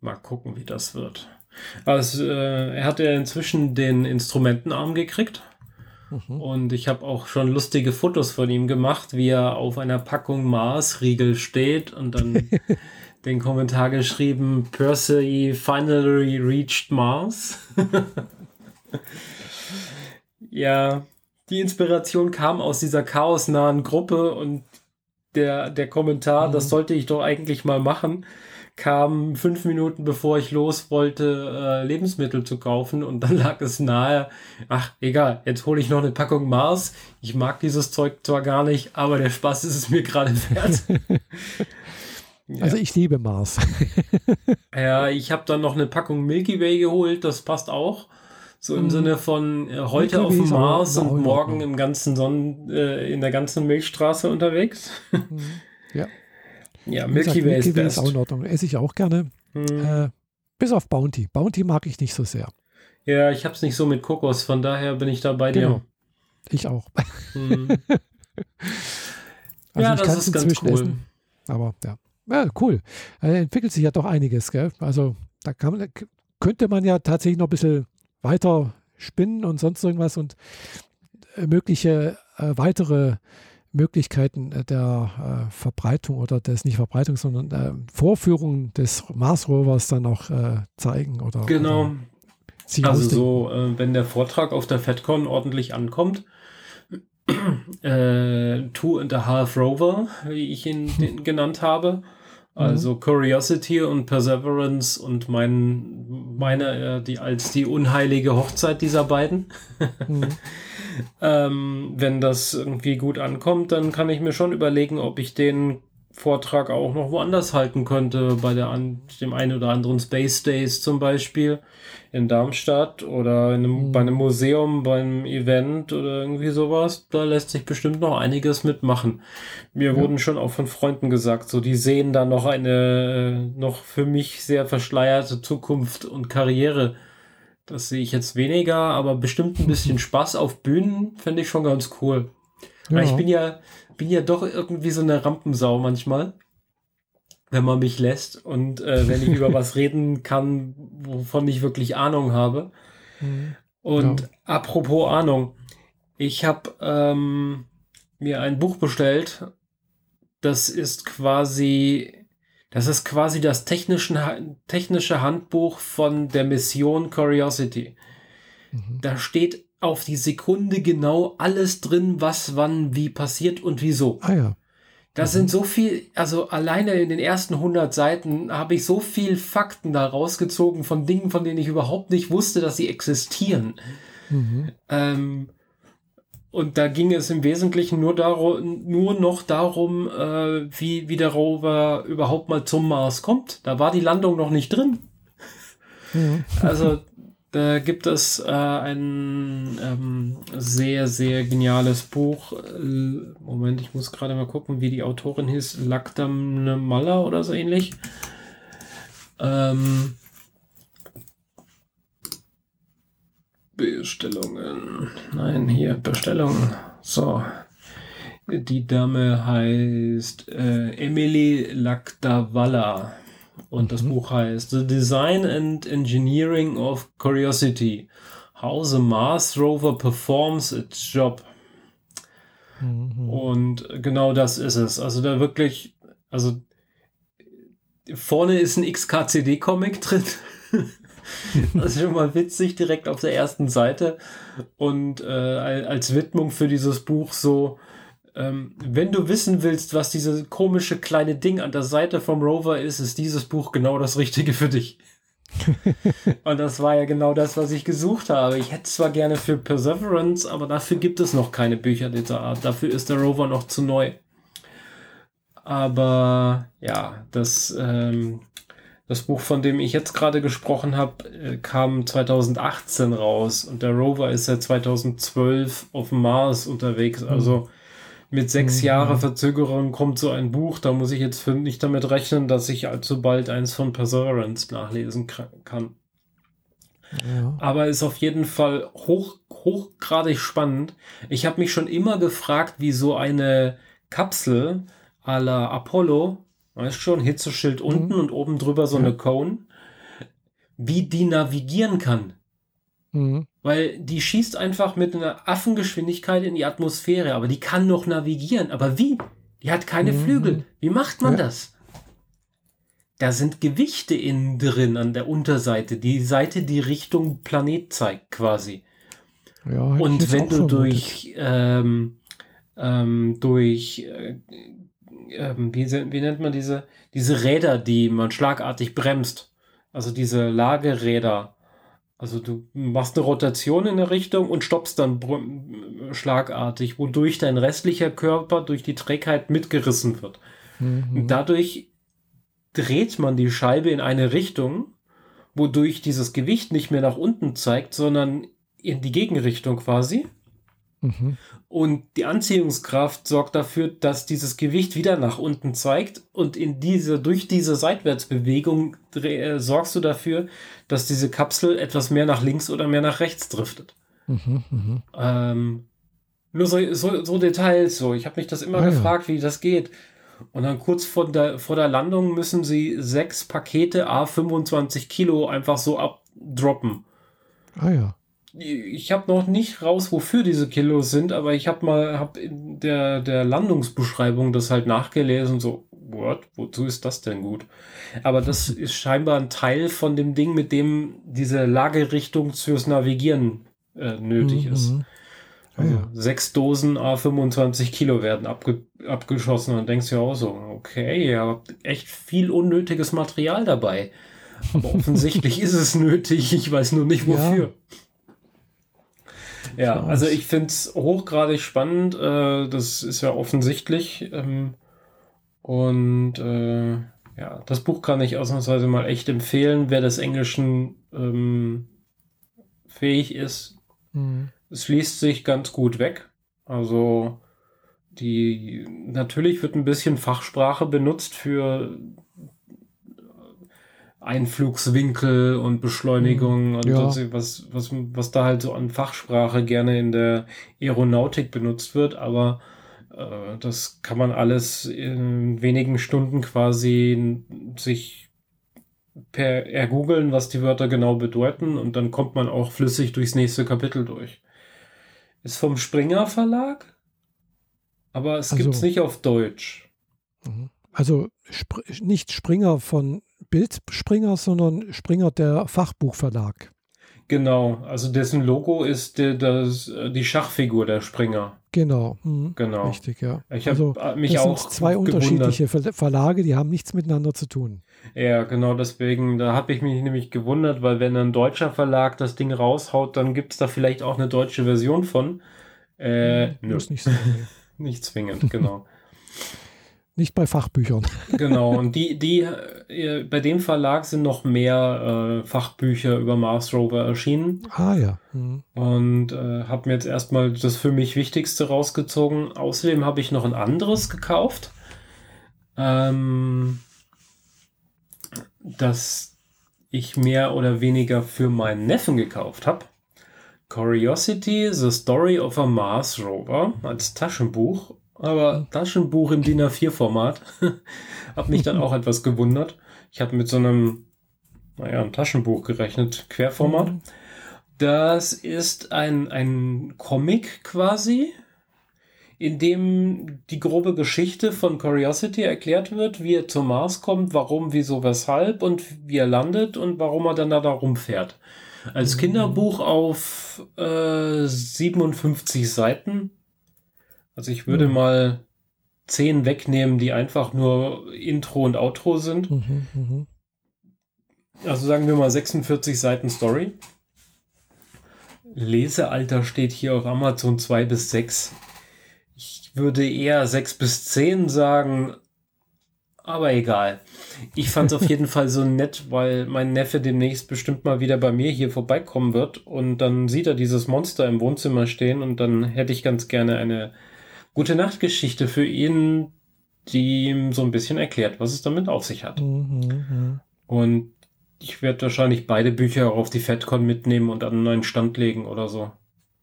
Mal gucken, wie das wird. Also, äh, er hat ja inzwischen den Instrumentenarm gekriegt. Mhm. Und ich habe auch schon lustige Fotos von ihm gemacht, wie er auf einer Packung Mars-Riegel steht und dann [laughs] den Kommentar geschrieben, Percy finally reached Mars. [laughs] ja, die Inspiration kam aus dieser chaosnahen Gruppe und der, der Kommentar, mhm. das sollte ich doch eigentlich mal machen kam fünf Minuten bevor ich los wollte, äh, Lebensmittel zu kaufen und dann lag es nahe, ach egal, jetzt hole ich noch eine Packung Mars. Ich mag dieses Zeug zwar gar nicht, aber der Spaß ist es mir gerade wert. [laughs] Also ich liebe Mars. [laughs] ja, ich habe dann noch eine Packung Milky Way geholt, das passt auch. So im mhm. Sinne von äh, heute auf dem Mars und morgen im ganzen Sonnen, äh, in der ganzen Milchstraße unterwegs. Mhm. [laughs] Ja. Ja, Milky Way ist, Way ist auch in Ordnung. Esse ich auch gerne. Hm. Äh, bis auf Bounty. Bounty mag ich nicht so sehr. Ja, ich habe es nicht so mit Kokos, von daher bin ich da bei genau. dir. Ich auch. Hm. [laughs] also ja, das ist ganz cool. Essen, aber ja. Ja cool. Äh, entwickelt sich ja doch einiges, gell? Also da kann, könnte man ja tatsächlich noch ein bisschen weiter spinnen und sonst irgendwas und äh, mögliche äh, weitere Möglichkeiten äh, der äh, Verbreitung oder des nicht Verbreitung, sondern äh, Vorführung des Mars Rovers dann auch äh, zeigen oder genau. Oder also so, wenn der Vortrag auf der FedCon ordentlich ankommt, Two and a Half Rover, wie ich ihn hm. [laughs] genannt habe, also mhm. Curiosity und Perseverance und mein, meine, die als die unheilige Hochzeit dieser beiden. mhm. [laughs] Ähm, wenn das irgendwie gut ankommt, dann kann ich mir schon überlegen, ob ich den Vortrag auch noch woanders halten könnte, bei der an, dem einen oder anderen Space Days zum Beispiel in Darmstadt oder in einem, mhm. bei einem Museum, beim Event oder irgendwie sowas. Da lässt sich bestimmt noch einiges mitmachen. Mir ja. wurden schon auch von Freunden gesagt, so die sehen da noch eine noch für mich sehr verschleierte Zukunft und Karriere das sehe ich jetzt weniger, aber bestimmt ein bisschen [laughs] Spaß auf Bühnen fände ich schon ganz cool. Ja. ich bin ja, bin ja doch irgendwie so eine Rampensau manchmal, wenn man mich lässt und äh, wenn ich über [laughs] was reden kann, wovon ich wirklich Ahnung habe. Mhm. Und ja. apropos Ahnung, ich habe ähm, mir ein Buch bestellt. Das ist quasi Das ist quasi das technische, technische Handbuch von der Mission Curiosity. Mhm. Da steht auf die Sekunde genau alles drin, was wann wie passiert und wieso. Ah ja. Das mhm. sind so viel, also alleine in den ersten 100 Seiten habe ich so viel Fakten da rausgezogen von Dingen, von denen ich überhaupt nicht wusste, dass sie existieren. Mhm. Ähm, und da ging es im Wesentlichen nur, darum, nur noch darum, äh, wie, wie der Rover überhaupt mal zum Mars kommt. Da war die Landung noch nicht drin. Mhm. Also da gibt es äh, ein ähm, sehr, sehr geniales Buch. Äh, Moment, ich muss gerade mal gucken, wie die Autorin hieß. Lakdam Malla oder so ähnlich. Ähm, Bestellungen. Nein, hier, Bestellungen. So. Die Dame heißt äh, Emily Lakdawalla. Und das mhm. Buch heißt The Design and Engineering of Curiosity. How the Mars Rover Performs its Job. Mhm. Und genau das ist es. Also da wirklich, also vorne ist ein XKCD-Comic drin. [laughs] das ist schon mal witzig, direkt auf der ersten Seite. Und äh, als Widmung für dieses Buch so, ähm, wenn du wissen willst, was dieses komische kleine Ding an der Seite vom Rover ist, ist dieses Buch genau das Richtige für dich. [laughs] und das war ja genau das, was ich gesucht habe. Ich hätte zwar gerne für Perseverance, aber dafür gibt es noch keine Bücher dieser Art. Dafür ist der Rover noch zu neu. Aber ja, das, ähm, das Buch, von dem ich jetzt gerade gesprochen habe, äh, kam 2018 raus und der Rover ist seit 2012 auf dem Mars unterwegs. Also mit sechs mhm. Jahre Verzögerung kommt so ein Buch. Da muss ich jetzt nicht damit rechnen, dass ich allzu bald eins von Perseverance nachlesen kann. Ja. Aber ist auf jeden Fall hoch, hochgradig spannend. Ich habe mich schon immer gefragt, wie so eine Kapsel à la Apollo, weißt schon, Hitzeschild mhm. unten und oben drüber so ja. eine Cone, wie die navigieren kann. Mhm. Weil die schießt einfach mit einer Affengeschwindigkeit in die Atmosphäre, aber die kann noch navigieren. Aber wie? Die hat keine mhm. Flügel. Wie macht man ja. das? Da sind Gewichte innen drin an der Unterseite, die Seite, die Richtung Planet zeigt quasi. Ja, Und wenn du durch, ähm, ähm, durch, äh, äh, wie, wie nennt man diese, diese Räder, die man schlagartig bremst, also diese Lageräder, also du machst eine Rotation in eine Richtung und stoppst dann schlagartig, wodurch dein restlicher Körper durch die Trägheit mitgerissen wird. Mhm. Dadurch dreht man die Scheibe in eine Richtung, wodurch dieses Gewicht nicht mehr nach unten zeigt, sondern in die Gegenrichtung quasi. Mhm. Und die Anziehungskraft sorgt dafür, dass dieses Gewicht wieder nach unten zeigt. Und in diese, durch diese Seitwärtsbewegung äh, sorgst du dafür, dass diese Kapsel etwas mehr nach links oder mehr nach rechts driftet. Mhm, mh. ähm, nur so, so, so, Details so. Ich habe mich das immer ah, gefragt, ja. wie das geht. Und dann kurz vor der, vor der Landung müssen sie sechs Pakete A 25 Kilo einfach so abdroppen. Ah ja ich habe noch nicht raus, wofür diese Kilos sind, aber ich habe mal hab in der, der Landungsbeschreibung das halt nachgelesen, so, what, wozu ist das denn gut? Aber das [laughs] ist scheinbar ein Teil von dem Ding, mit dem diese Lagerichtung fürs Navigieren äh, nötig mhm. ist. Ah, also ja. sechs Dosen A25 Kilo werden abge abgeschossen und denkst ja auch so, okay, ihr habt echt viel unnötiges Material dabei. Aber [laughs] offensichtlich ist es nötig, ich weiß nur nicht wofür. Ja. Ja, also ich finde es hochgradig spannend. Äh, das ist ja offensichtlich. Ähm, und äh, ja, das Buch kann ich ausnahmsweise mal echt empfehlen, wer des Englischen ähm, fähig ist. Mhm. Es liest sich ganz gut weg. Also die natürlich wird ein bisschen Fachsprache benutzt für Einflugswinkel und Beschleunigung mhm. und ja. was, was, was da halt so an Fachsprache gerne in der Aeronautik benutzt wird, aber äh, das kann man alles in wenigen Stunden quasi sich per ergoogeln, was die Wörter genau bedeuten und dann kommt man auch flüssig durchs nächste Kapitel durch. Ist vom Springer Verlag, aber es also, gibt's nicht auf Deutsch. Mhm. Also Sp nicht Springer von Bildspringer, sondern Springer der Fachbuchverlag. Genau, also dessen Logo ist die, das, die Schachfigur der Springer. Genau, mhm. Genau. richtig, ja. Ich habe Also, mich das auch sind zwei gewundert. unterschiedliche Ver Verlage, die haben nichts miteinander zu tun. Ja, genau deswegen, da habe ich mich nämlich gewundert, weil wenn ein deutscher Verlag das Ding raushaut, dann gibt es da vielleicht auch eine deutsche Version von. Äh, nö, Muss nicht sein. [laughs] nicht zwingend, genau. [laughs] Nicht bei Fachbüchern. [laughs] Genau, und die, die, äh, bei dem Verlag sind noch mehr äh, Fachbücher über Mars Rover erschienen. Ah ja. Mhm. Und äh, habe mir jetzt erstmal das für mich Wichtigste rausgezogen. Außerdem habe ich noch ein anderes gekauft. Ähm, das ich mehr oder weniger für meinen Neffen gekauft habe. Curiosity, The Story of a Mars Rover als Taschenbuch. Aber Taschenbuch im DIN A4-Format. [laughs] hab mich dann auch [laughs] etwas gewundert. Ich habe mit so einem, naja, ein Taschenbuch gerechnet, Querformat. Mhm. Das ist ein, ein Comic quasi, in dem die grobe Geschichte von Curiosity erklärt wird, wie er zum Mars kommt, warum, wieso, weshalb und wie er landet und warum er dann da, da rumfährt. Als Mhm. Kinderbuch auf äh, 57 Seiten. Also ich würde Mhm. mal 10 wegnehmen, die einfach nur Intro und Outro sind. Mhm, mhm. Also sagen wir mal 46 Seiten Story. Lesealter steht hier auf Amazon 2 bis 6. Ich würde eher 6 bis 10 sagen, aber egal. Ich fand es auf [laughs] jeden Fall so nett, weil mein Neffe demnächst bestimmt mal wieder bei mir hier vorbeikommen wird und dann sieht er dieses Monster im Wohnzimmer stehen und dann hätte ich ganz gerne eine gute Nachtgeschichte für ihn, die ihm so ein bisschen erklärt, was es damit auf sich hat. Mhm, mhm. Und ich werde wahrscheinlich beide Bücher auch auf die FedCon mitnehmen und an einen neuen Stand legen oder so.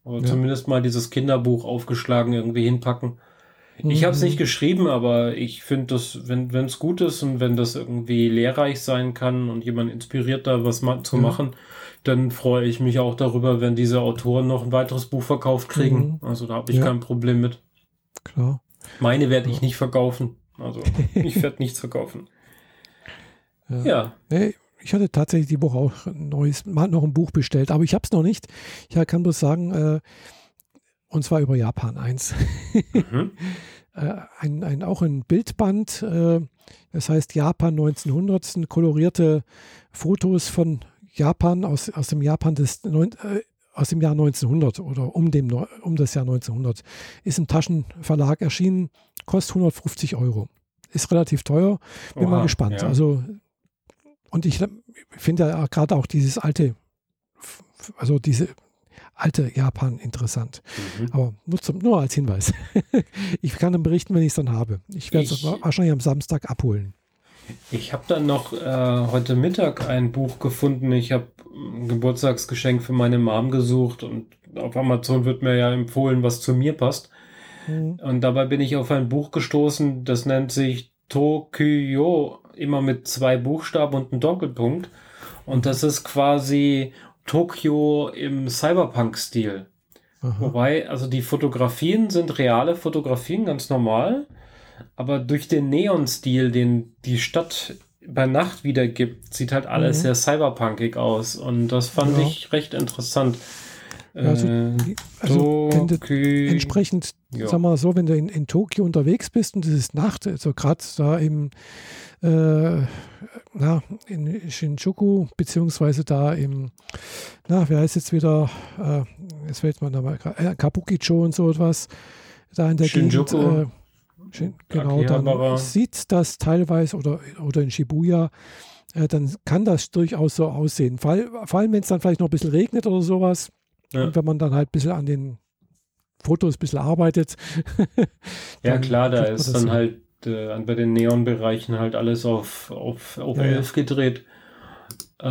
Oder Ja. zumindest mal dieses Kinderbuch aufgeschlagen irgendwie hinpacken. Ich habe es Mhm. nicht geschrieben, aber ich finde das, wenn es gut ist und wenn das irgendwie lehrreich sein kann und jemand inspiriert da was ma zu Ja. machen, dann freue ich mich auch darüber, wenn diese Autoren noch ein weiteres Buch verkauft kriegen. Mhm. Also da habe ich Ja. kein Problem mit. Klar. Meine werde ich nicht verkaufen. Also ich werde nichts verkaufen. [laughs] Ja. Ja, Nee, ich hatte tatsächlich die Woche auch ein neues, mal noch ein Buch bestellt, aber ich habe es noch nicht. Ich kann bloß sagen, äh, und zwar über Japan 1. [laughs] mhm. äh, ein, ein, auch ein Bildband, äh, das heißt Japan 1900, sind kolorierte Fotos von Japan aus, aus dem Japan des neun, äh, aus dem Jahr 1900 oder um, dem, um das Jahr 1900. Ist im Taschenverlag erschienen, kostet 150 Euro. Ist relativ teuer, bin mal Oha, gespannt. ja. Also, und ich finde ja gerade auch dieses alte, also diese alte Japan interessant. Mhm. Aber nur, zum, nur als Hinweis. [laughs] ich kann dann berichten, wenn ich es dann habe. Ich werde es Ich- wahrscheinlich am Samstag abholen. Ich habe dann noch äh, heute Mittag ein Buch gefunden. Ich habe ein Geburtstagsgeschenk für meine Mom gesucht und auf Amazon wird mir ja empfohlen, was zu mir passt. Mhm. Und dabei bin ich auf ein Buch gestoßen, das nennt sich Tokyo, immer mit zwei Buchstaben und einem Doppelpunkt. Und das ist quasi Tokio im Cyberpunk-Stil. Wobei, also die Fotografien sind reale Fotografien, ganz normal. Aber durch den Neon-Stil, den die Stadt bei Nacht wiedergibt, sieht halt alles Mhm. sehr cyberpunkig aus. Und das fand Ja. ich recht interessant. Also, Äh, also entsprechend, Ja. sag mal so, wenn du in, in Tokio unterwegs bist und es ist Nacht, also gerade da im äh, na, in Shinjuku, beziehungsweise da im, na, wer heißt jetzt wieder, äh, jetzt fällt mir nochmal, äh, Kabukicho und so etwas, da in der Shinjuku. Gegend. Äh, genau, dann sieht das teilweise oder, oder in Shibuya, äh, dann kann das durchaus so aussehen. Vor, vor allem, wenn es dann vielleicht noch ein bisschen regnet oder sowas. Ja. Und wenn man dann halt ein bisschen an den Fotos ein bisschen arbeitet. Ja, klar, da ist dann hin. halt äh, bei den Neonbereichen halt alles auf, auf, auf Ja, ja. 11 gedreht. Äh,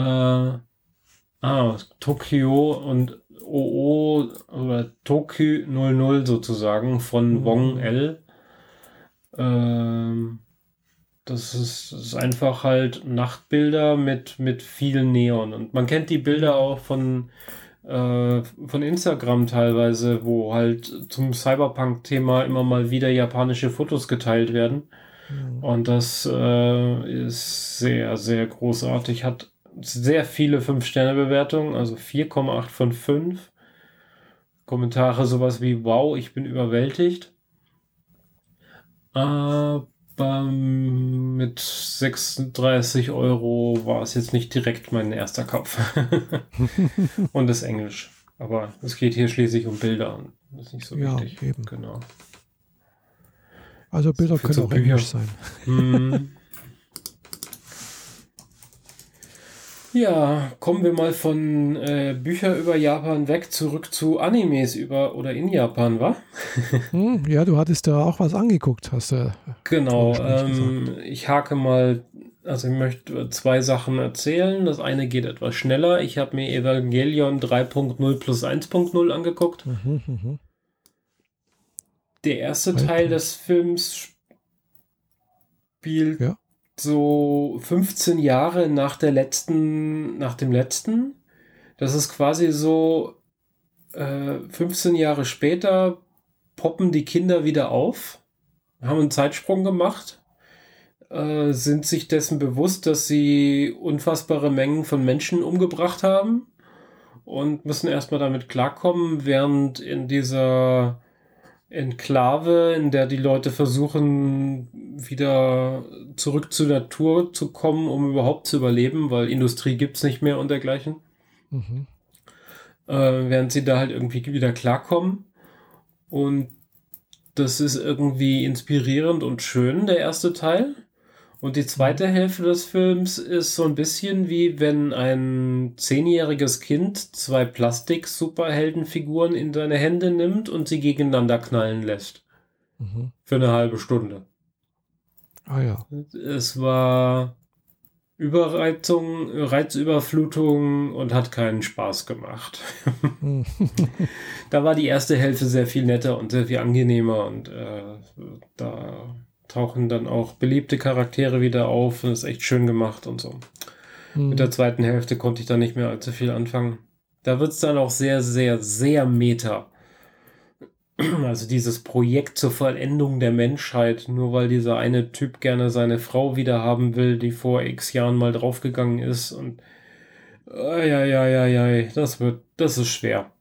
ah, Tokio und OO oder Tokyo 00 sozusagen von Mhm. Wong L. Ähm, das ist, ist einfach halt Nachtbilder mit, mit viel Neon. Und man kennt die Bilder auch von, äh, von Instagram teilweise, wo halt zum Cyberpunk-Thema immer mal wieder japanische Fotos geteilt werden. Mhm. Und das äh, ist sehr, sehr großartig. Hat sehr viele 5-Sterne-Bewertungen, also 4,8 von 5. Kommentare sowas wie, wow, ich bin überwältigt. Aber mit 36 Euro war es jetzt nicht direkt mein erster Kauf. [laughs] und das Englisch. Aber es geht hier schließlich um Bilder. Das ist nicht so ja, wichtig. Eben. Genau. Also Bilder können auch Englisch sein. [laughs] Ja, kommen wir mal von äh, Bücher über Japan weg zurück zu Animes über oder in Japan, wa? [laughs] [laughs] hm, ja, du hattest da auch was angeguckt, hast du. Genau, ähm, ich hake mal, also ich möchte zwei Sachen erzählen. Das eine geht etwas schneller. Ich habe mir Evangelion 3.0 plus 1.0 angeguckt. Mhm, mh. Der erste Teil des Films spielt ja so 15 Jahre nach der letzten, nach dem letzten. Das ist quasi so, äh, 15 Jahre später poppen die Kinder wieder auf, haben einen Zeitsprung gemacht, äh, sind sich dessen bewusst, dass sie unfassbare Mengen von Menschen umgebracht haben und müssen erstmal damit klarkommen, während in dieser Enklave, in der die Leute versuchen, wieder zurück zur Natur zu kommen, um überhaupt zu überleben, weil Industrie gibt es nicht mehr und dergleichen. Mhm. Äh, während sie da halt irgendwie wieder klarkommen. Und das ist irgendwie inspirierend und schön, der erste Teil. Und die zweite. Hälfte des Films ist so ein bisschen wie wenn ein zehnjähriges Kind zwei Plastik-Superheldenfiguren in seine Hände nimmt und sie gegeneinander knallen lässt. Mhm. Für eine halbe Stunde. Ah ja. Es war Überreizung, Reizüberflutung und hat keinen Spaß gemacht. Mhm. [laughs] da war die erste Hälfte sehr viel netter und sehr viel angenehmer und äh, da tauchen dann auch beliebte Charaktere wieder auf und ist echt schön gemacht und so. Mhm. Mit der zweiten Hälfte konnte ich dann nicht mehr allzu viel anfangen. Da wird es dann auch sehr, sehr, sehr meta. [clears throat] Also dieses Projekt zur Vollendung der Menschheit, nur weil dieser eine Typ gerne seine Frau wieder haben will, die vor x Jahren mal draufgegangen ist und ja, ja, ja, ja, das wird, das ist schwer.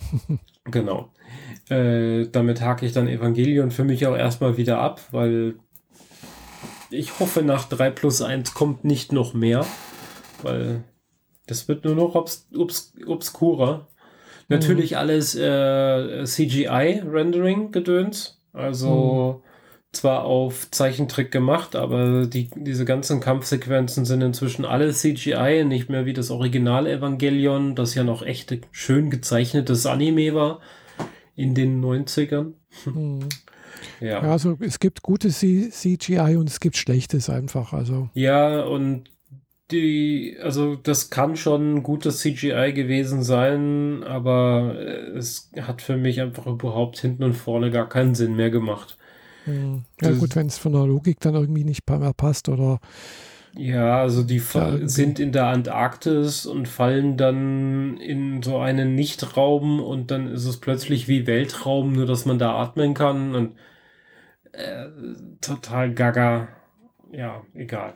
[laughs] genau. Äh, damit hake ich dann Evangelion für mich auch erstmal wieder ab, weil ich hoffe, nach 3 plus 1 kommt nicht noch mehr, weil das wird nur noch obs obs obskurer. Mhm. Natürlich alles äh, CGI-Rendering-Gedöns, also mhm. zwar auf Zeichentrick gemacht, aber die, diese ganzen Kampfsequenzen sind inzwischen alle CGI, nicht mehr wie das Original Evangelion, das ja noch echt schön gezeichnetes Anime war in den 90ern. Hm. [laughs] Ja. also es gibt gute CGI und es gibt schlechtes einfach. Also. Ja, und die, also das kann schon gutes CGI gewesen sein, aber es hat für mich einfach überhaupt hinten und vorne gar keinen Sinn mehr gemacht. Hm. Ja, das, gut, wenn es von der Logik dann irgendwie nicht mehr passt oder ja, also die ja, sind in der Antarktis und fallen dann in so einen Nichtraum und dann ist es plötzlich wie Weltraum, nur dass man da atmen kann und äh, total gaga. Ja, egal.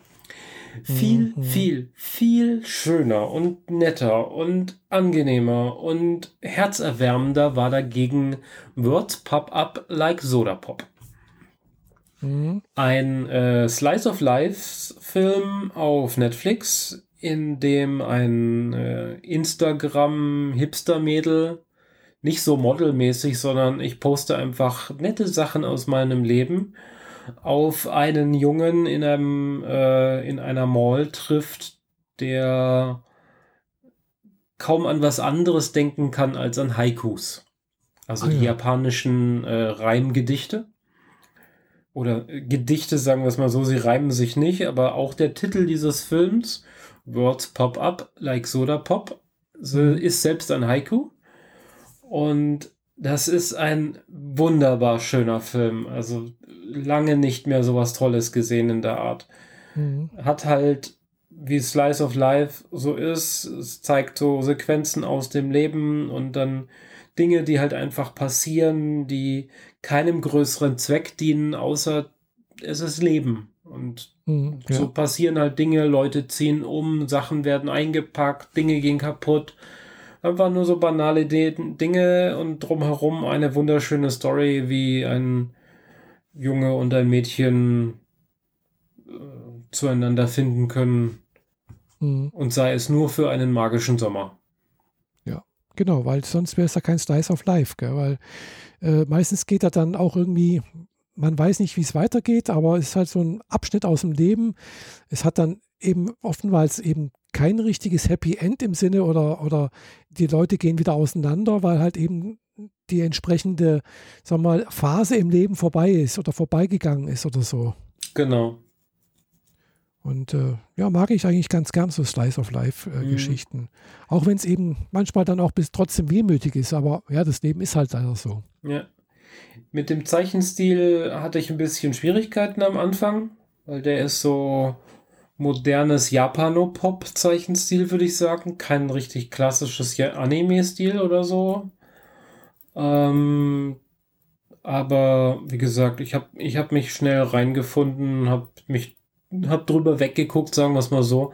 Viel, mhm. viel, viel schöner und netter und angenehmer und herzerwärmender war dagegen Words Pop Up Like Soda Pop. Mhm. Ein äh, Slice of Life Film auf Netflix, in dem ein äh, Instagram-Hipster-Mädel, nicht so modelmäßig, sondern ich poste einfach nette Sachen aus meinem Leben, auf einen Jungen in einem äh, in einer Mall trifft, der kaum an was anderes denken kann als an Haikus. Also ja. die japanischen äh, Reimgedichte oder Gedichte, sagen wir es mal so, sie reimen sich nicht, aber auch der Titel dieses Films, Words Pop Up Like Soda Pop, mhm. ist selbst ein Haiku. Und das ist ein wunderbar schöner Film. Also lange nicht mehr sowas Tolles gesehen in der Art. Mhm. Hat halt, wie Slice of Life so ist, es zeigt so Sequenzen aus dem Leben und dann Dinge, die halt einfach passieren, die keinem größeren Zweck dienen, außer es ist Leben. Und Mhm, so ja. passieren halt Dinge, Leute ziehen um, Sachen werden eingepackt, Dinge gehen kaputt. Einfach nur so banale De Dinge und drumherum eine wunderschöne Story, wie ein Junge und ein Mädchen äh, zueinander finden können. Mhm. Und sei es nur für einen magischen Sommer. Genau, weil sonst wäre es ja kein Slice of Life, gell? weil äh, meistens geht er dann auch irgendwie, man weiß nicht, wie es weitergeht, aber es ist halt so ein Abschnitt aus dem Leben. Es hat dann eben oftmals eben kein richtiges Happy End im Sinne oder, oder die Leute gehen wieder auseinander, weil halt eben die entsprechende, sag mal, Phase im Leben vorbei ist oder vorbeigegangen ist oder so. Genau. Und äh, ja, mag ich eigentlich ganz gern so Slice of Mhm. Life-Geschichten. Auch wenn es eben manchmal dann auch bis trotzdem wehmütig ist, aber ja, das Leben ist halt leider so. Ja. Mit dem Zeichenstil hatte ich ein bisschen Schwierigkeiten am Anfang, weil der ist so modernes Japanopop-Zeichenstil, würde ich sagen. Kein richtig klassisches Anime-Stil oder so. Ähm, aber wie gesagt, ich habe ich hab mich schnell reingefunden, habe mich hab drüber weggeguckt, sagen wir es mal so,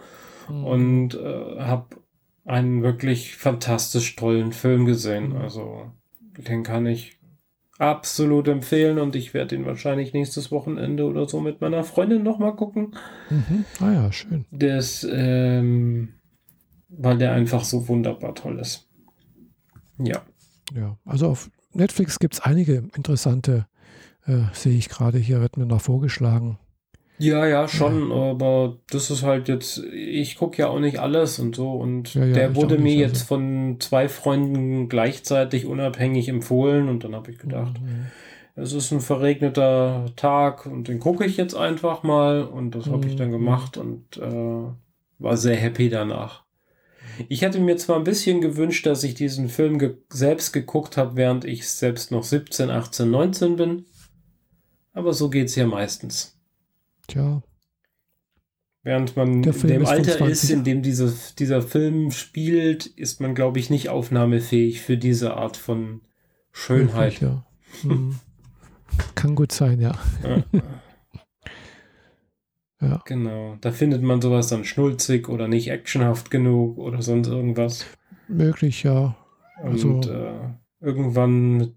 Mhm. und äh, habe einen wirklich fantastisch tollen Film gesehen. Mhm. Also den kann ich absolut empfehlen und ich werde ihn wahrscheinlich nächstes Wochenende oder so mit meiner Freundin nochmal gucken. Mhm. Ah ja, schön. Das, ähm, weil der einfach so wunderbar toll ist. Ja. Ja, also auf Netflix gibt es einige interessante, äh, sehe ich gerade hier, wird mir noch vorgeschlagen. Ja, ja, schon, aber das ist halt jetzt, ich gucke ja auch nicht alles und so und Ja, ja, der wurde mir nicht, jetzt also. von zwei Freunden gleichzeitig unabhängig empfohlen und dann habe ich gedacht, Mhm. es ist ein verregneter Tag und den gucke ich jetzt einfach mal und das habe ich dann Mhm. gemacht und äh, war sehr happy danach. Ich hätte mir zwar ein bisschen gewünscht, dass ich diesen Film ge selbst geguckt habe, während ich selbst noch 17, 18, 19 bin, aber so geht es ja meistens. Tja, Während man in dem Alter 20 ist, in dem diese, dieser Film spielt, ist man, glaube ich, nicht aufnahmefähig für diese Art von Schönheit. möglich, ja. Mhm. Kann gut sein, ja. Ja, [laughs] ja. genau. Da findet man sowas dann schnulzig oder nicht actionhaft genug oder sonst irgendwas. Möglich, ja. Also- Und äh, irgendwann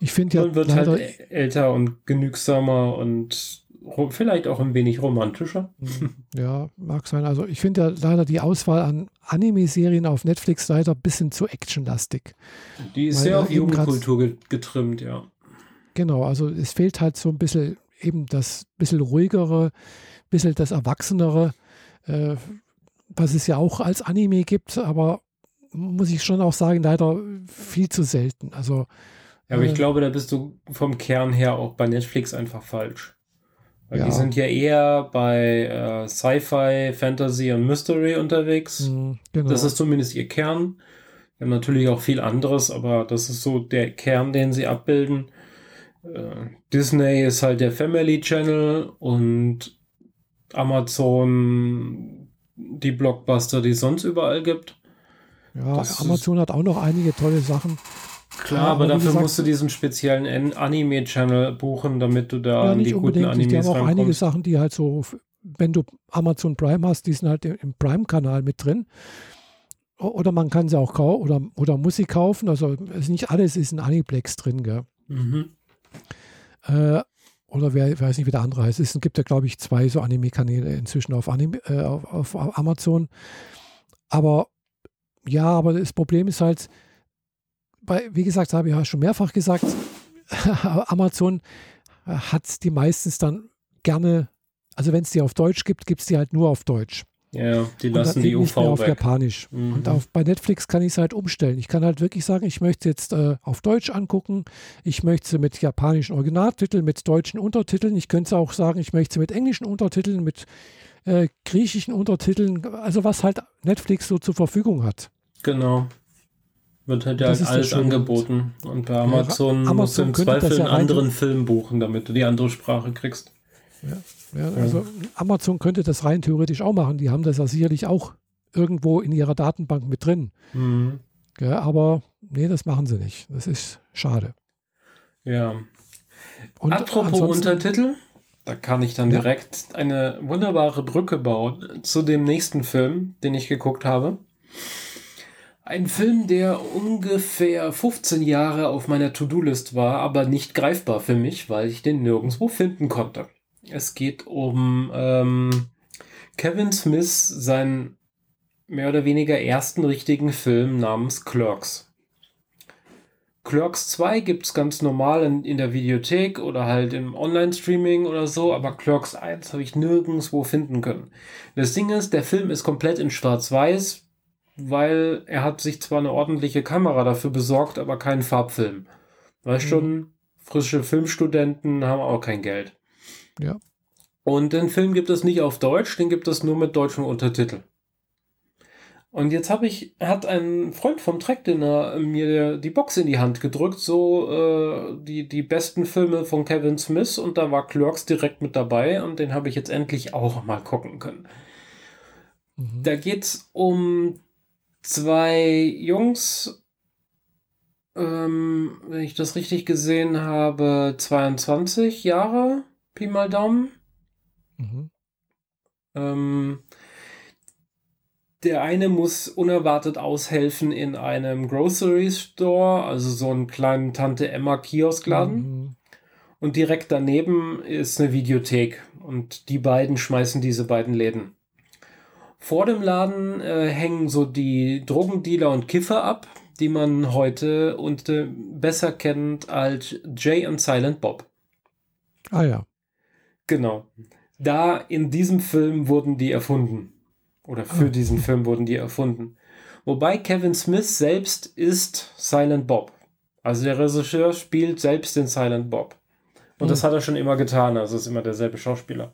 Ich finde ja man wird leider, halt älter und genügsamer und vielleicht auch ein wenig romantischer. Mhm. [laughs] Ja, mag sein. Also ich finde ja leider die Auswahl an Anime-Serien auf Netflix leider ein bisschen zu actionlastig. Die ist Weil sehr auf Jugendkultur ge getrimmt, ja. Genau, also es fehlt halt so ein bisschen eben das bisschen ruhigere, bisschen das Erwachsenere, äh, was es ja auch als Anime gibt, aber muss ich schon auch sagen, leider viel zu selten. Also Ja, aber ich Äh. glaube, da bist du vom Kern her auch bei Netflix einfach falsch. Weil Ja. die sind ja eher bei äh, Sci-Fi, Fantasy und Mystery unterwegs. mh, genau. Das ist zumindest ihr Kern. Die haben natürlich auch viel anderes, aber das ist so der Kern, den sie abbilden. Äh, Disney ist halt der Family Channel und Amazon die Blockbuster, die es sonst überall gibt. ja, das Amazon hat auch noch einige tolle Sachen. Klar, Ja, aber dafür gesagt- musst du diesen speziellen An- Anime-Channel buchen, damit du da Ja, an die guten unbedingt. Die Animes haben auch einige rankommst. Sachen, die halt so, wenn du Amazon Prime hast, die sind halt im- im Prime-Kanal mit drin. Oder man kann sie auch kaufen oder, oder muss sie kaufen. Also nicht alles ist in Aniplex drin, gell? Mhm. Äh, oder wer weiß nicht, wie der andere heißt. Es gibt ja, glaube ich, zwei so Anime-Kanäle inzwischen auf, Anime, äh, auf, auf Amazon. Aber ja, aber das Problem ist halt, bei, wie gesagt, habe ich ja schon mehrfach gesagt, [laughs] Amazon hat die meistens dann gerne, also wenn es die auf Deutsch gibt, gibt es die halt nur auf Deutsch. Ja, die lassen die UV auf weg. Japanisch. Mhm. Und auf, bei Netflix kann ich es halt umstellen. Ich kann halt wirklich sagen, ich möchte jetzt äh, auf Deutsch angucken. Ich möchte sie mit japanischen Originaltiteln, mit deutschen Untertiteln. Ich könnte auch sagen, ich möchte sie mit englischen Untertiteln, mit äh, griechischen Untertiteln. Also was halt Netflix so zur Verfügung hat. Genau. Wird halt ja alles angeboten. Und bei Amazon, Amazon musst du im Zweifel ja einen anderen Film buchen, damit du die andere Sprache kriegst. Ja, also Amazon könnte das rein theoretisch auch machen. Die haben das ja sicherlich auch irgendwo in ihrer Datenbank mit drin. Mhm. Ja, aber nee, das machen sie nicht. Das ist schade. Ja. Und Apropos Untertitel, Da kann ich dann Ja. direkt eine wunderbare Brücke bauen zu dem nächsten Film, den ich geguckt habe. Ein Film, der ungefähr 15 Jahre auf meiner To-Do-List war, aber nicht greifbar für mich, weil ich den nirgendwo finden konnte. Es geht um ähm, Kevin Smith, seinen mehr oder weniger ersten richtigen Film namens Clerks. Clerks 2 gibt es ganz normal in, in der Videothek oder halt im Online-Streaming oder so, aber Clerks 1 habe ich nirgendwo finden können. Das Ding ist, der Film ist komplett in Schwarz-Weiß, weil er hat sich zwar eine ordentliche Kamera dafür besorgt, aber keinen Farbfilm. Weißt Mhm. schon, frische Filmstudenten haben auch kein Geld. Ja. Und den Film gibt es nicht auf Deutsch, den gibt es nur mit deutschem Untertitel. Und jetzt habe ich, hat ein Freund vom Trackdinner mir die Box in die Hand gedrückt, so äh, die, die besten Filme von Kevin Smith und da war Clerks direkt mit dabei und den habe ich jetzt endlich auch mal gucken können. Mhm. Da geht's um zwei Jungs, ähm, wenn ich das richtig gesehen habe, 22 Jahre, Pi mal Daumen. Mhm. Ähm, der eine muss unerwartet aushelfen in einem Grocery Store, also so einen kleinen Tante Emma Kioskladen. Mhm. Und direkt daneben ist eine Videothek. Und die beiden schmeißen diese beiden Läden. Vor dem Laden äh, hängen so die Drogendealer und Kiffer ab, die man heute und äh, besser kennt als Jay und Silent Bob. Ah ja. Genau. Da in diesem Film wurden die erfunden. Oder für Ah. diesen Film wurden die erfunden. Wobei Kevin Smith selbst ist Silent Bob. Also der Regisseur spielt selbst den Silent Bob. Und Hm. das hat er schon immer getan. Also ist immer derselbe Schauspieler.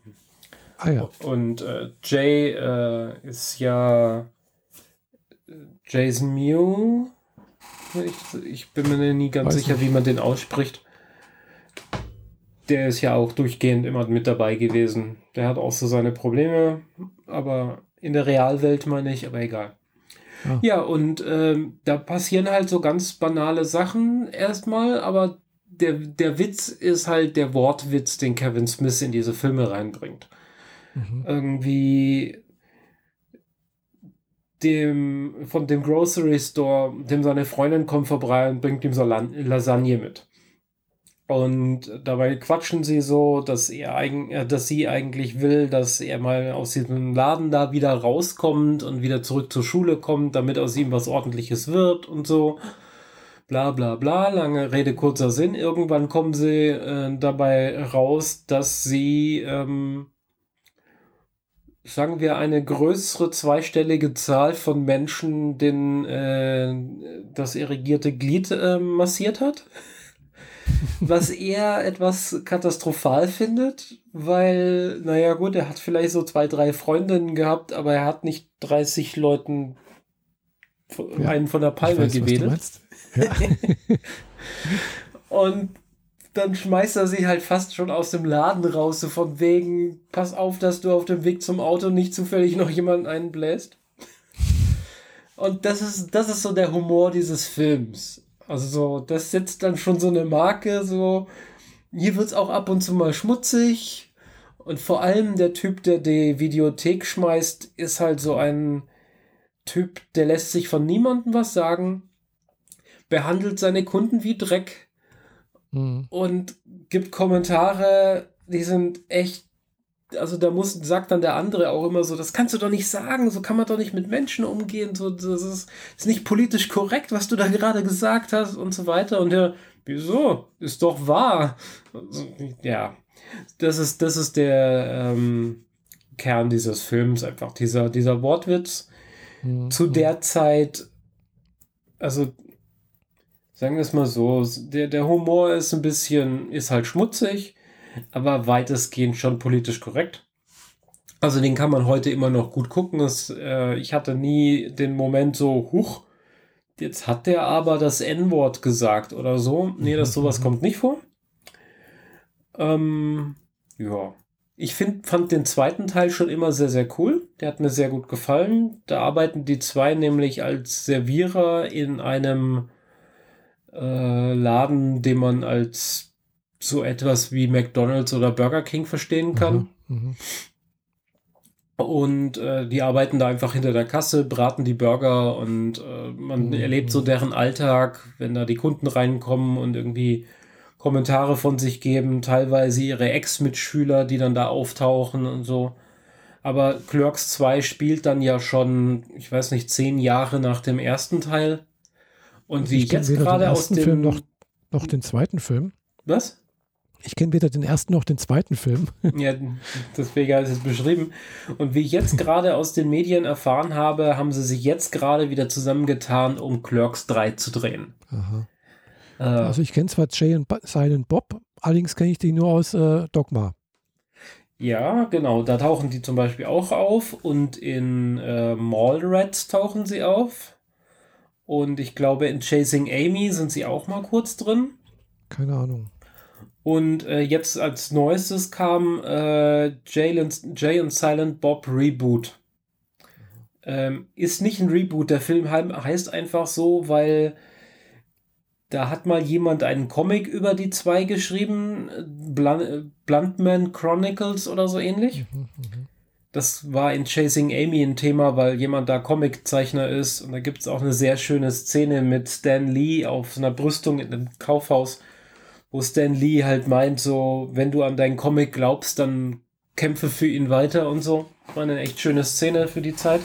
Ah ja. Und äh, Jay äh, ist ja äh, Jason Mew. Ich, ich bin mir nie ganz Weiß sicher, nicht. wie man den ausspricht. Der ist ja auch durchgehend immer mit dabei gewesen. Der hat auch so seine Probleme, aber in der Realwelt meine ich, aber egal. Ah. Ja, und ähm, da passieren halt so ganz banale Sachen erstmal, aber der, der Witz ist halt der Wortwitz, den Kevin Smith in diese Filme reinbringt Mhm. irgendwie dem von dem Grocery Store, dem seine Freundin kommt vorbei und bringt ihm so Lasagne mit. Und dabei quatschen sie so, dass er eigen, äh, dass sie eigentlich will, dass er mal aus diesem Laden da wieder rauskommt und wieder zurück zur Schule kommt, damit aus ihm was ordentliches wird und so. Bla bla bla, lange Rede, kurzer Sinn. Irgendwann kommen sie äh, dabei raus, dass sie ähm, sagen wir, eine größere zweistellige Zahl von Menschen den, äh, das irrigierte Glied äh, massiert hat. [laughs] Was er etwas katastrophal findet, weil, naja, gut, er hat vielleicht so zwei, drei Freundinnen gehabt, aber er hat nicht 30 Leuten von- Ja, einen von der Palme meinst. Ja. [laughs] Und dann schmeißt er sie halt fast schon aus dem Laden raus, so von wegen, pass auf, dass du auf dem Weg zum Auto nicht zufällig noch jemanden einbläst. Und das ist, das ist so der Humor dieses Films. Also so, das setzt dann schon so eine Marke, so, hier wird es auch ab und zu mal schmutzig. Und vor allem der Typ, der die Videothek schmeißt, ist halt so ein Typ, der lässt sich von niemandem was sagen, behandelt seine Kunden wie Dreck Mhm. und gibt Kommentare, die sind echt, also da muss, sagt dann der andere auch immer so, das kannst du doch nicht sagen, so kann man doch nicht mit Menschen umgehen, so, das ist, ist nicht politisch korrekt, was du da gerade gesagt hast und so weiter. Und der, wieso? Ist doch wahr. Also, Ja, das ist, das ist der ähm, Kern dieses Films, einfach dieser, dieser Wortwitz Mhm. zu der Zeit, also sagen wir es mal so, der, der Humor ist ein bisschen, ist halt schmutzig, aber weitestgehend schon politisch korrekt. Also den kann man heute immer noch gut gucken. Es, äh, ich hatte nie den Moment so, huch, jetzt hat der aber das N-Wort gesagt oder so. Nee, das sowas kommt nicht vor. Ähm, ja. Ich find, fand den zweiten Teil schon immer sehr, sehr cool. Der hat mir sehr gut gefallen. Da arbeiten die zwei nämlich als Servierer in einem äh, Laden, den man als so etwas wie McDonald's oder Burger King verstehen kann. Mhm. Mhm. Und äh, die arbeiten da einfach hinter der Kasse, braten die Burger und äh, man Mhm. erlebt so deren Alltag, wenn da die Kunden reinkommen und irgendwie Kommentare von sich geben, teilweise ihre Ex-Mitschüler, die dann da auftauchen und so. Aber Clerks 2 spielt dann ja schon, ich weiß nicht, zehn Jahre nach dem ersten Teil. Und wie ich kenn jetzt weder den gerade aus ersten dem. Film noch, noch den zweiten Film. was? Ich kenne weder den ersten noch den zweiten Film. [laughs] Ja, deswegen ist es beschrieben. Und wie ich jetzt gerade aus den Medien erfahren habe, haben sie sich jetzt gerade wieder zusammengetan, um Clerks 3 zu drehen. Aha. Äh, Also ich kenne zwar Jay und Silent Bob, allerdings kenne ich die nur aus äh, Dogma. ja, genau. Da tauchen die zum Beispiel auch auf. Und in äh, Mallrats tauchen sie auf. Und ich glaube, in Chasing Amy sind sie auch mal kurz drin. Keine Ahnung. Und äh, jetzt als neuestes kam äh, Jay, und, Jay und Silent Bob Reboot. Ähm, ist nicht ein Reboot, der Film heißt einfach so, weil da hat mal jemand einen Comic über die zwei geschrieben, äh, Blunt, Bluntman Chronicles oder so ähnlich. Mhm, mhm. Das war in Chasing Amy ein Thema, weil jemand da Comiczeichner ist. Und da gibt es auch eine sehr schöne Szene mit Stan Lee auf einer Brüstung in einem Kaufhaus, wo Stan Lee halt meint, so, wenn du an deinen Comic glaubst, dann kämpfe für ihn weiter und so. War eine echt schöne Szene für die Zeit.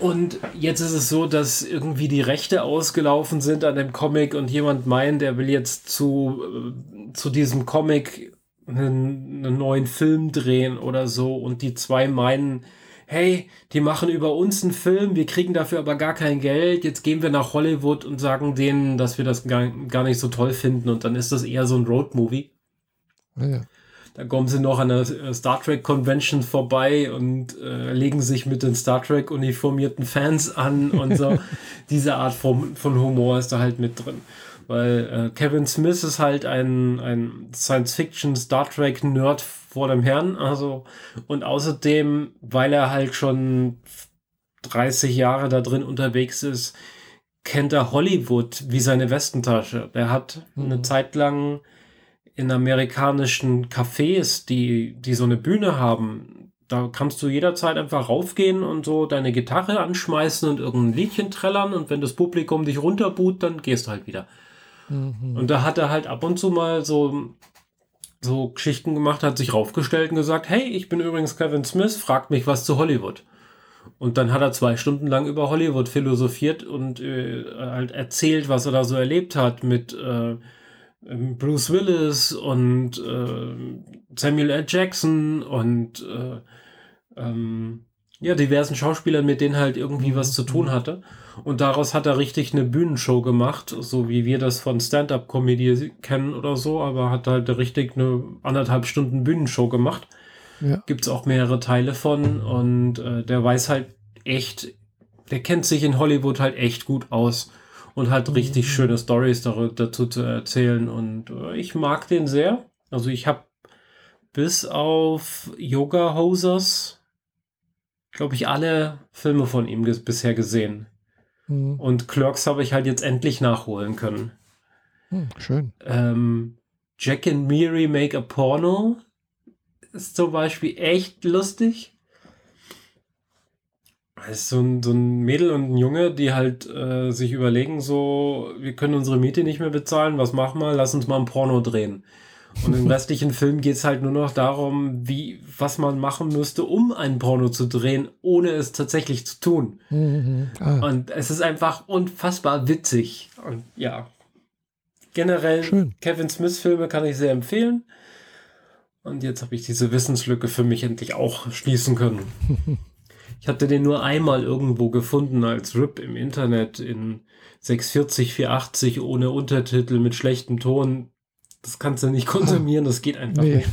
Und jetzt ist es so, dass irgendwie die Rechte ausgelaufen sind an dem Comic und jemand meint, er will jetzt zu, äh, zu diesem Comic einen, einen neuen Film drehen oder so und die zwei meinen, hey, die machen über uns einen Film, wir kriegen dafür aber gar kein Geld, jetzt gehen wir nach Hollywood und sagen denen, dass wir das gar, gar nicht so toll finden und dann ist das eher so ein Roadmovie. Ja, ja. Da kommen sie noch an der Star Trek Convention vorbei und äh, legen sich mit den Star Trek uniformierten Fans an und so. [laughs] Diese Art von, von Humor ist da halt mit drin. Weil äh, Kevin Smith ist halt ein, ein Science-Fiction Star Trek Nerd vor dem Herrn. Also, und außerdem, weil er halt schon 30 Jahre da drin unterwegs ist, kennt er Hollywood wie seine Westentasche. Der hat eine Mhm. Zeit lang in amerikanischen Cafés, die, die so eine Bühne haben, da kannst du jederzeit einfach raufgehen und so deine Gitarre anschmeißen und irgendein Liedchen trällern und wenn das Publikum dich runterbuht, dann gehst du halt wieder. Mhm. Und da hat er halt ab und zu mal so, so Geschichten gemacht, hat sich raufgestellt und gesagt, hey, ich bin übrigens Kevin Smith, fragt mich was zu Hollywood. Und dann hat er zwei Stunden lang über Hollywood philosophiert und äh, halt erzählt, was er da so erlebt hat mit äh, ähm, Bruce Willis und äh, Samuel L. Jackson und äh, ähm, ja, diversen Schauspielern, mit denen halt irgendwie was zu tun hatte. Und daraus hat er richtig eine Bühnenshow gemacht, so wie wir das von Stand-up-Comedy kennen oder so, aber hat halt richtig eine anderthalb Stunden Bühnenshow gemacht. Ja. Gibt's auch mehrere Teile von und äh, der weiß halt echt, der kennt sich in Hollywood halt echt gut aus und hat richtig schöne Stories dazu zu erzählen und äh, ich mag den sehr. Also ich habe bis auf Yoga Hosers, glaube ich, alle Filme von ihm ges bisher gesehen. Mhm. Und Clerks habe ich halt jetzt endlich nachholen können. Hm, schön. Ähm, Jack and Miri Make a Porno ist zum Beispiel echt lustig. Es ist so ein, so ein Mädel und ein Junge, die halt äh, sich überlegen, so, wir können unsere Miete nicht mehr bezahlen, was machen wir? Lass uns mal ein Porno drehen. Und im restlichen Film geht es halt nur noch darum, wie, was man machen müsste, um ein Porno zu drehen, ohne es tatsächlich zu tun. Mhm. Ah, Und es ist einfach unfassbar witzig. Und ja, generell Schön. Kevin Smith-Filme kann ich sehr empfehlen. Und jetzt habe ich diese Wissenslücke für mich endlich auch schließen können. [laughs] Ich hatte den nur einmal irgendwo gefunden als RIP im Internet in 640, 480 ohne Untertitel mit schlechtem Ton. Das kannst du nicht [laughs] konsumieren, das geht einfach Nee. nicht.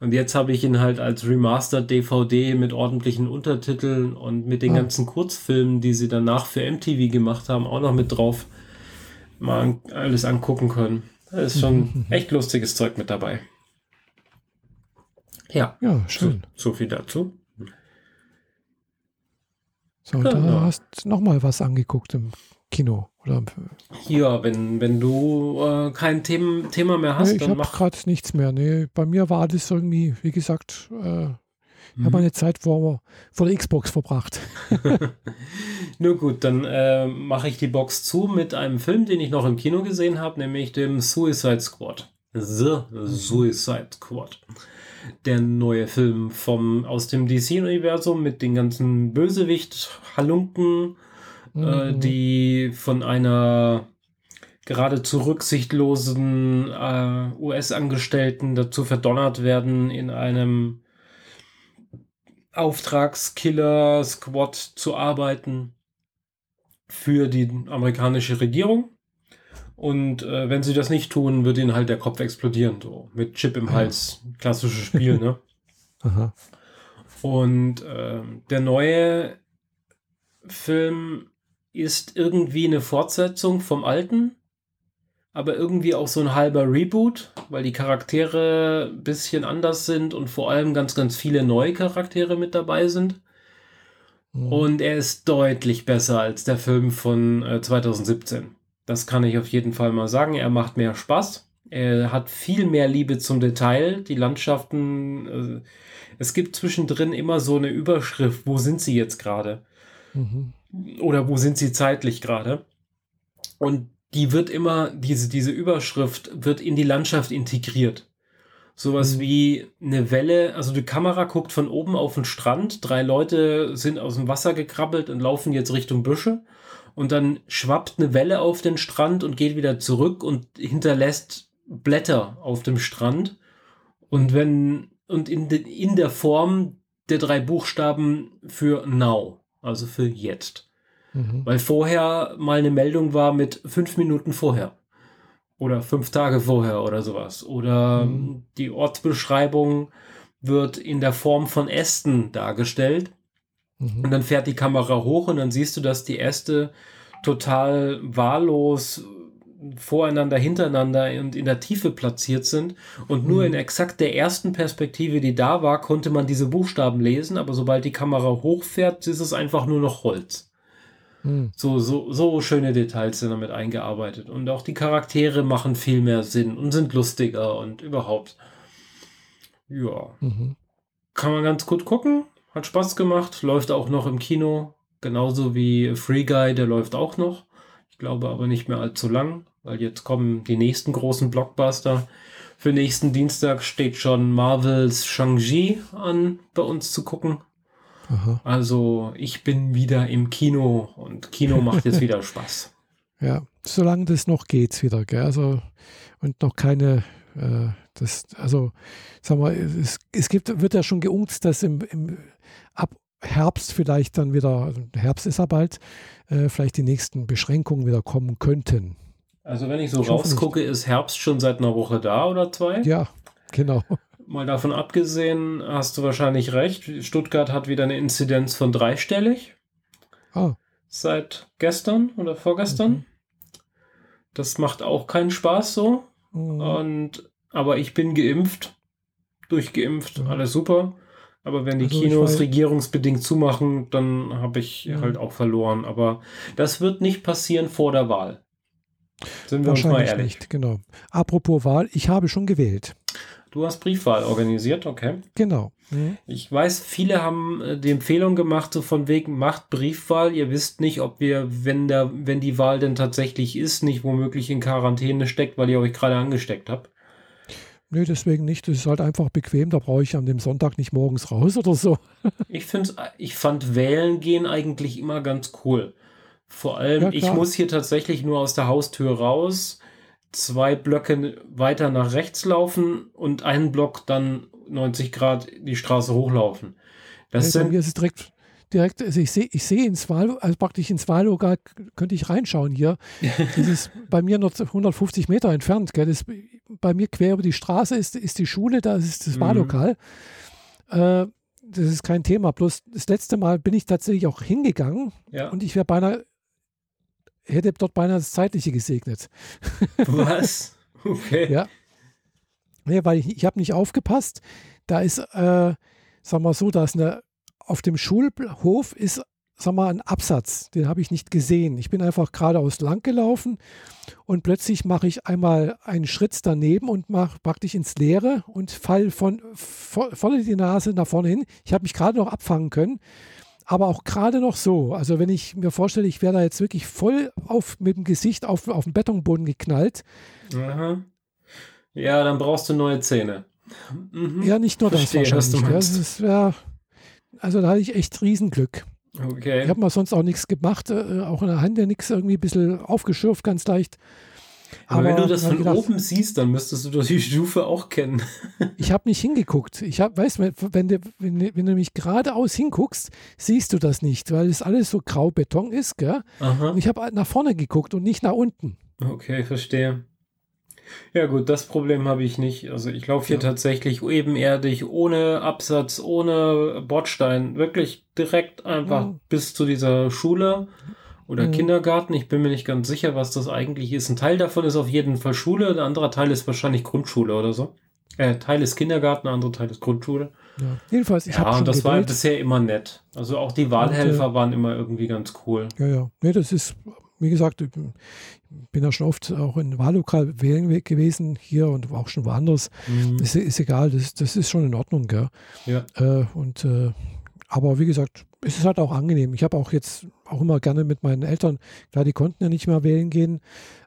Und jetzt habe ich ihn halt als Remastered DVD mit ordentlichen Untertiteln und mit den Ah. ganzen Kurzfilmen, die sie danach für MTV gemacht haben, auch noch mit drauf mal an, alles angucken können. Da ist schon echt lustiges Zeug mit dabei. Ja, ja, so, schön. so viel dazu. So, da Genau. hast du nochmal was angeguckt im Kino. Oder, ja, wenn, wenn du äh, kein Thema, Thema mehr hast, nee, ich dann mach. gerade nichts mehr. Nee, bei mir war das irgendwie, wie gesagt, äh, ich Mhm. habe meine Zeit vor, vor der Xbox verbracht. [laughs] Nur gut, dann äh, mache ich die Box zu mit einem Film, den ich noch im Kino gesehen habe, nämlich dem Suicide Squad. The Suicide Squad. Der neue Film vom, aus dem DC-Universum mit den ganzen Bösewicht-Halunken, äh, Mhm. die von einer geradezu rücksichtslosen äh, US-Angestellten dazu verdonnert werden, in einem Auftragskiller-Squad zu arbeiten für die amerikanische Regierung. Und äh, wenn sie das nicht tun, wird ihnen halt der Kopf explodieren, so mit Chip im. Hals. Klassisches Spiel, ne? Aha. [laughs] Und ähm, der neue Film ist irgendwie eine Fortsetzung vom alten, aber irgendwie auch so ein halber Reboot, weil die Charaktere ein bisschen anders sind und vor allem ganz, ganz viele neue Charaktere mit dabei sind. Mhm. Und er ist deutlich besser als der Film von äh, 2017. Das kann ich auf jeden Fall mal sagen. Er macht mehr Spaß. Er hat viel mehr Liebe zum Detail. Die Landschaften. Äh, es gibt zwischendrin immer so eine Überschrift. Wo sind sie jetzt gerade? Mhm. Oder wo sind sie zeitlich gerade? Und die wird immer, diese, diese Überschrift wird in die Landschaft integriert. Sowas Mhm. wie eine Welle, also die Kamera guckt von oben auf den Strand, drei Leute sind aus dem Wasser gekrabbelt und laufen jetzt Richtung Büsche und dann schwappt eine Welle auf den Strand und geht wieder zurück und hinterlässt Blätter auf dem Strand. Und wenn, und in, de, in der Form der drei Buchstaben für now, also für jetzt. Mhm. Weil vorher mal eine Meldung war mit fünf Minuten vorher. Oder fünf Tage vorher oder sowas. Oder Mhm. die Ortsbeschreibung wird in der Form von Ästen dargestellt. Und Mhm. dann fährt die Kamera hoch und dann siehst du, dass die Äste total wahllos voreinander, hintereinander und in der Tiefe platziert sind. Und nur Mhm. in exakt der ersten Perspektive, die da war, konnte man diese Buchstaben lesen. Aber sobald die Kamera hochfährt, ist es einfach nur noch Holz. Mhm. So, so, so schöne Details sind damit eingearbeitet. Und auch die Charaktere machen viel mehr Sinn und sind lustiger und überhaupt. Ja, Mhm. kann man ganz gut gucken. Hat Spaß gemacht. Läuft auch noch im Kino. Genauso wie Free Guy, der läuft auch noch. Ich glaube aber nicht mehr allzu lang, weil jetzt kommen die nächsten großen Blockbuster. Für nächsten Dienstag steht schon Marvels Shang-Chi an, bei uns zu gucken. Aha. Also ich bin wieder im Kino und Kino macht jetzt [laughs] wieder Spaß. Ja, solange das noch geht wieder, gell? Also, und noch keine, äh, das, also, sag mal, es, es gibt, wird ja schon geunkt, dass im, im ab Herbst vielleicht dann wieder, also Herbst ist ja bald, äh, vielleicht die nächsten Beschränkungen wieder kommen könnten. Also wenn ich so Ich nicht. rausgucke, ist Herbst schon seit einer Woche da oder zwei. Ja, genau. Mal davon abgesehen, hast du wahrscheinlich recht. Stuttgart hat wieder eine Inzidenz von dreistellig Ah, seit gestern oder vorgestern. Mhm. Das macht auch keinen Spaß so. mm, Und aber ich bin geimpft, durchgeimpft, Ja. alles super. Aber wenn die Also Kinos regierungsbedingt zumachen, dann habe ich halt auch verloren. Aber das wird nicht passieren vor der Wahl. Sind wir uns mal wahrscheinlich ehrlich. nicht, genau. Apropos Wahl, ich habe schon gewählt. Du hast Briefwahl organisiert, okay. Genau. Mhm. Ich weiß, viele haben äh, die Empfehlung gemacht, so von wegen, macht Briefwahl. Ihr wisst nicht, ob wir, wenn der, wenn die Wahl denn tatsächlich ist, nicht womöglich in Quarantäne steckt, weil ihr euch gerade angesteckt habt. Nee, deswegen nicht. Das ist halt einfach bequem. Da brauche ich an dem Sonntag nicht morgens raus oder so. [laughs] Ich find's, ich fand Wählen gehen eigentlich immer ganz cool. Vor allem, Ja, ich muss hier tatsächlich nur aus der Haustür raus, zwei Blöcke weiter nach rechts laufen und einen Block dann 90 Grad die Straße hochlaufen. Das bei sind, ist direkt, direkt also ich sehe ich sehe ins Wahl, also praktisch ins Wahllokal könnte ich reinschauen hier. [laughs] Das ist bei mir noch 150 Meter entfernt. Gell? Das, bei mir quer über die Straße ist, ist die Schule, da ist das Mhm. Wahllokal. Äh, das ist kein Thema. Bloß das letzte Mal bin ich tatsächlich auch hingegangen ja. und ich wäre beinahe, hätte dort beinahe das Zeitliche gesegnet. Was? [laughs] Okay. Ja. Nee, weil ich, ich habe nicht aufgepasst. Da ist, äh, sagen wir so, da ist eine, auf dem Schulhof ist sag mal, einen Absatz, den habe ich nicht gesehen. Ich bin einfach geradeaus lang gelaufen und plötzlich mache ich einmal einen Schritt daneben und mache praktisch ins Leere und fall von voll die Nase nach vorne hin. Ich habe mich gerade noch abfangen können, aber auch gerade noch so. Also wenn ich mir vorstelle, ich wäre da jetzt wirklich voll auf mit dem Gesicht auf, auf den Betonboden geknallt. Aha. Ja, dann brauchst du neue Zähne. Mhm. Ja, nicht nur Verstehe, das wahrscheinlich. Das ist, ja, also da hatte ich echt Riesenglück. Okay. Ich habe mal sonst auch nichts gemacht, äh, auch in der Hand ja nichts irgendwie ein bisschen aufgeschürft, ganz leicht. Aber, Aber wenn du das von gedacht, oben siehst, dann müsstest du doch die Stufe auch kennen. [laughs] ich habe nicht hingeguckt. Ich habe, weißt du, wenn du, wenn, wenn du nämlich geradeaus hinguckst, siehst du das nicht, weil es alles so grau Beton ist, gell? Aha. Und ich habe nach vorne geguckt und nicht nach unten. Okay, verstehe. Ja gut, das Problem habe ich nicht. Also ich laufe hier ja. tatsächlich ebenerdig, ohne Absatz, ohne Bordstein, wirklich direkt einfach ja. bis zu dieser Schule oder ja. Kindergarten. Ich bin mir nicht ganz sicher, was das eigentlich ist. Ein Teil davon ist auf jeden Fall Schule, ein anderer Teil ist wahrscheinlich Grundschule oder so. Äh, Teil ist Kindergarten, ein anderer Teil ist Grundschule. Ja, jedenfalls, ich Ja, und das gewählt. war bisher immer nett. Also auch die Wahlhelfer und, äh, waren immer irgendwie ganz cool. Ja, ja. Nee, das ist wie gesagt, ich bin ja schon oft auch in Wahllokal wählen gewesen, hier und auch schon woanders. Mhm. Ist, ist egal, das, das ist schon in Ordnung, gell? Ja. Äh, und äh, aber wie gesagt, es ist halt auch angenehm. Ich habe auch jetzt auch immer gerne mit meinen Eltern, klar, die konnten ja nicht mehr wählen gehen,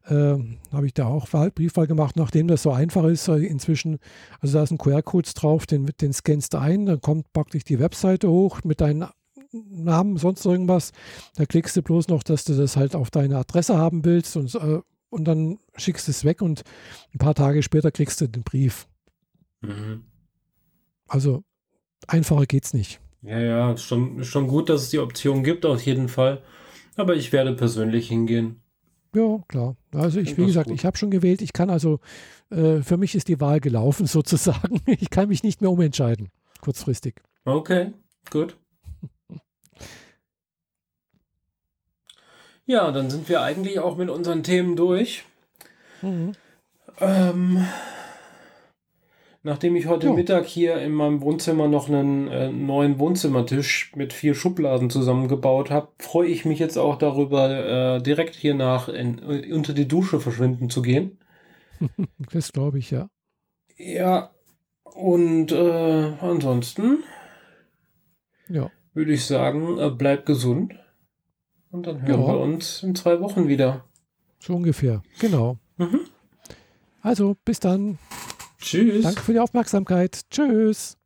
äh, habe ich da auch Wahl, Briefwahl gemacht, nachdem das so einfach ist inzwischen. Also da sind QR-Codes drauf, den, den scannst du ein, dann kommt praktisch die Webseite hoch mit deinen Namen, sonst irgendwas. Da klickst du bloß noch, dass du das halt auf deine Adresse haben willst und, äh, und dann schickst du es weg und ein paar Tage später kriegst du den Brief. Mhm. Also einfacher geht's nicht. Ja, ja, schon, schon gut, dass es die Option gibt, auf jeden Fall. Aber ich werde persönlich hingehen. Ja, klar. Also ich, wie gesagt, gut. ich habe schon gewählt. Ich kann also, äh, für mich ist die Wahl gelaufen [laughs] sozusagen. Ich kann mich nicht mehr umentscheiden, kurzfristig. Okay, gut. [laughs] Ja, dann sind wir eigentlich auch mit unseren Themen durch. Mhm. Ähm, nachdem ich heute ja. Mittag hier in meinem Wohnzimmer noch einen äh, neuen Wohnzimmertisch mit vier Schubladen zusammengebaut habe, freue ich mich jetzt auch darüber, äh, direkt hier nach unter die Dusche verschwinden zu gehen. [laughs] Das glaube ich, ja. Ja, und äh, ansonsten ja. würde ich sagen, äh, bleib gesund. Und dann hören ja. wir uns in zwei Wochen wieder. So ungefähr, genau. Mhm. Also, bis dann. Tschüss. Danke für die Aufmerksamkeit. Tschüss.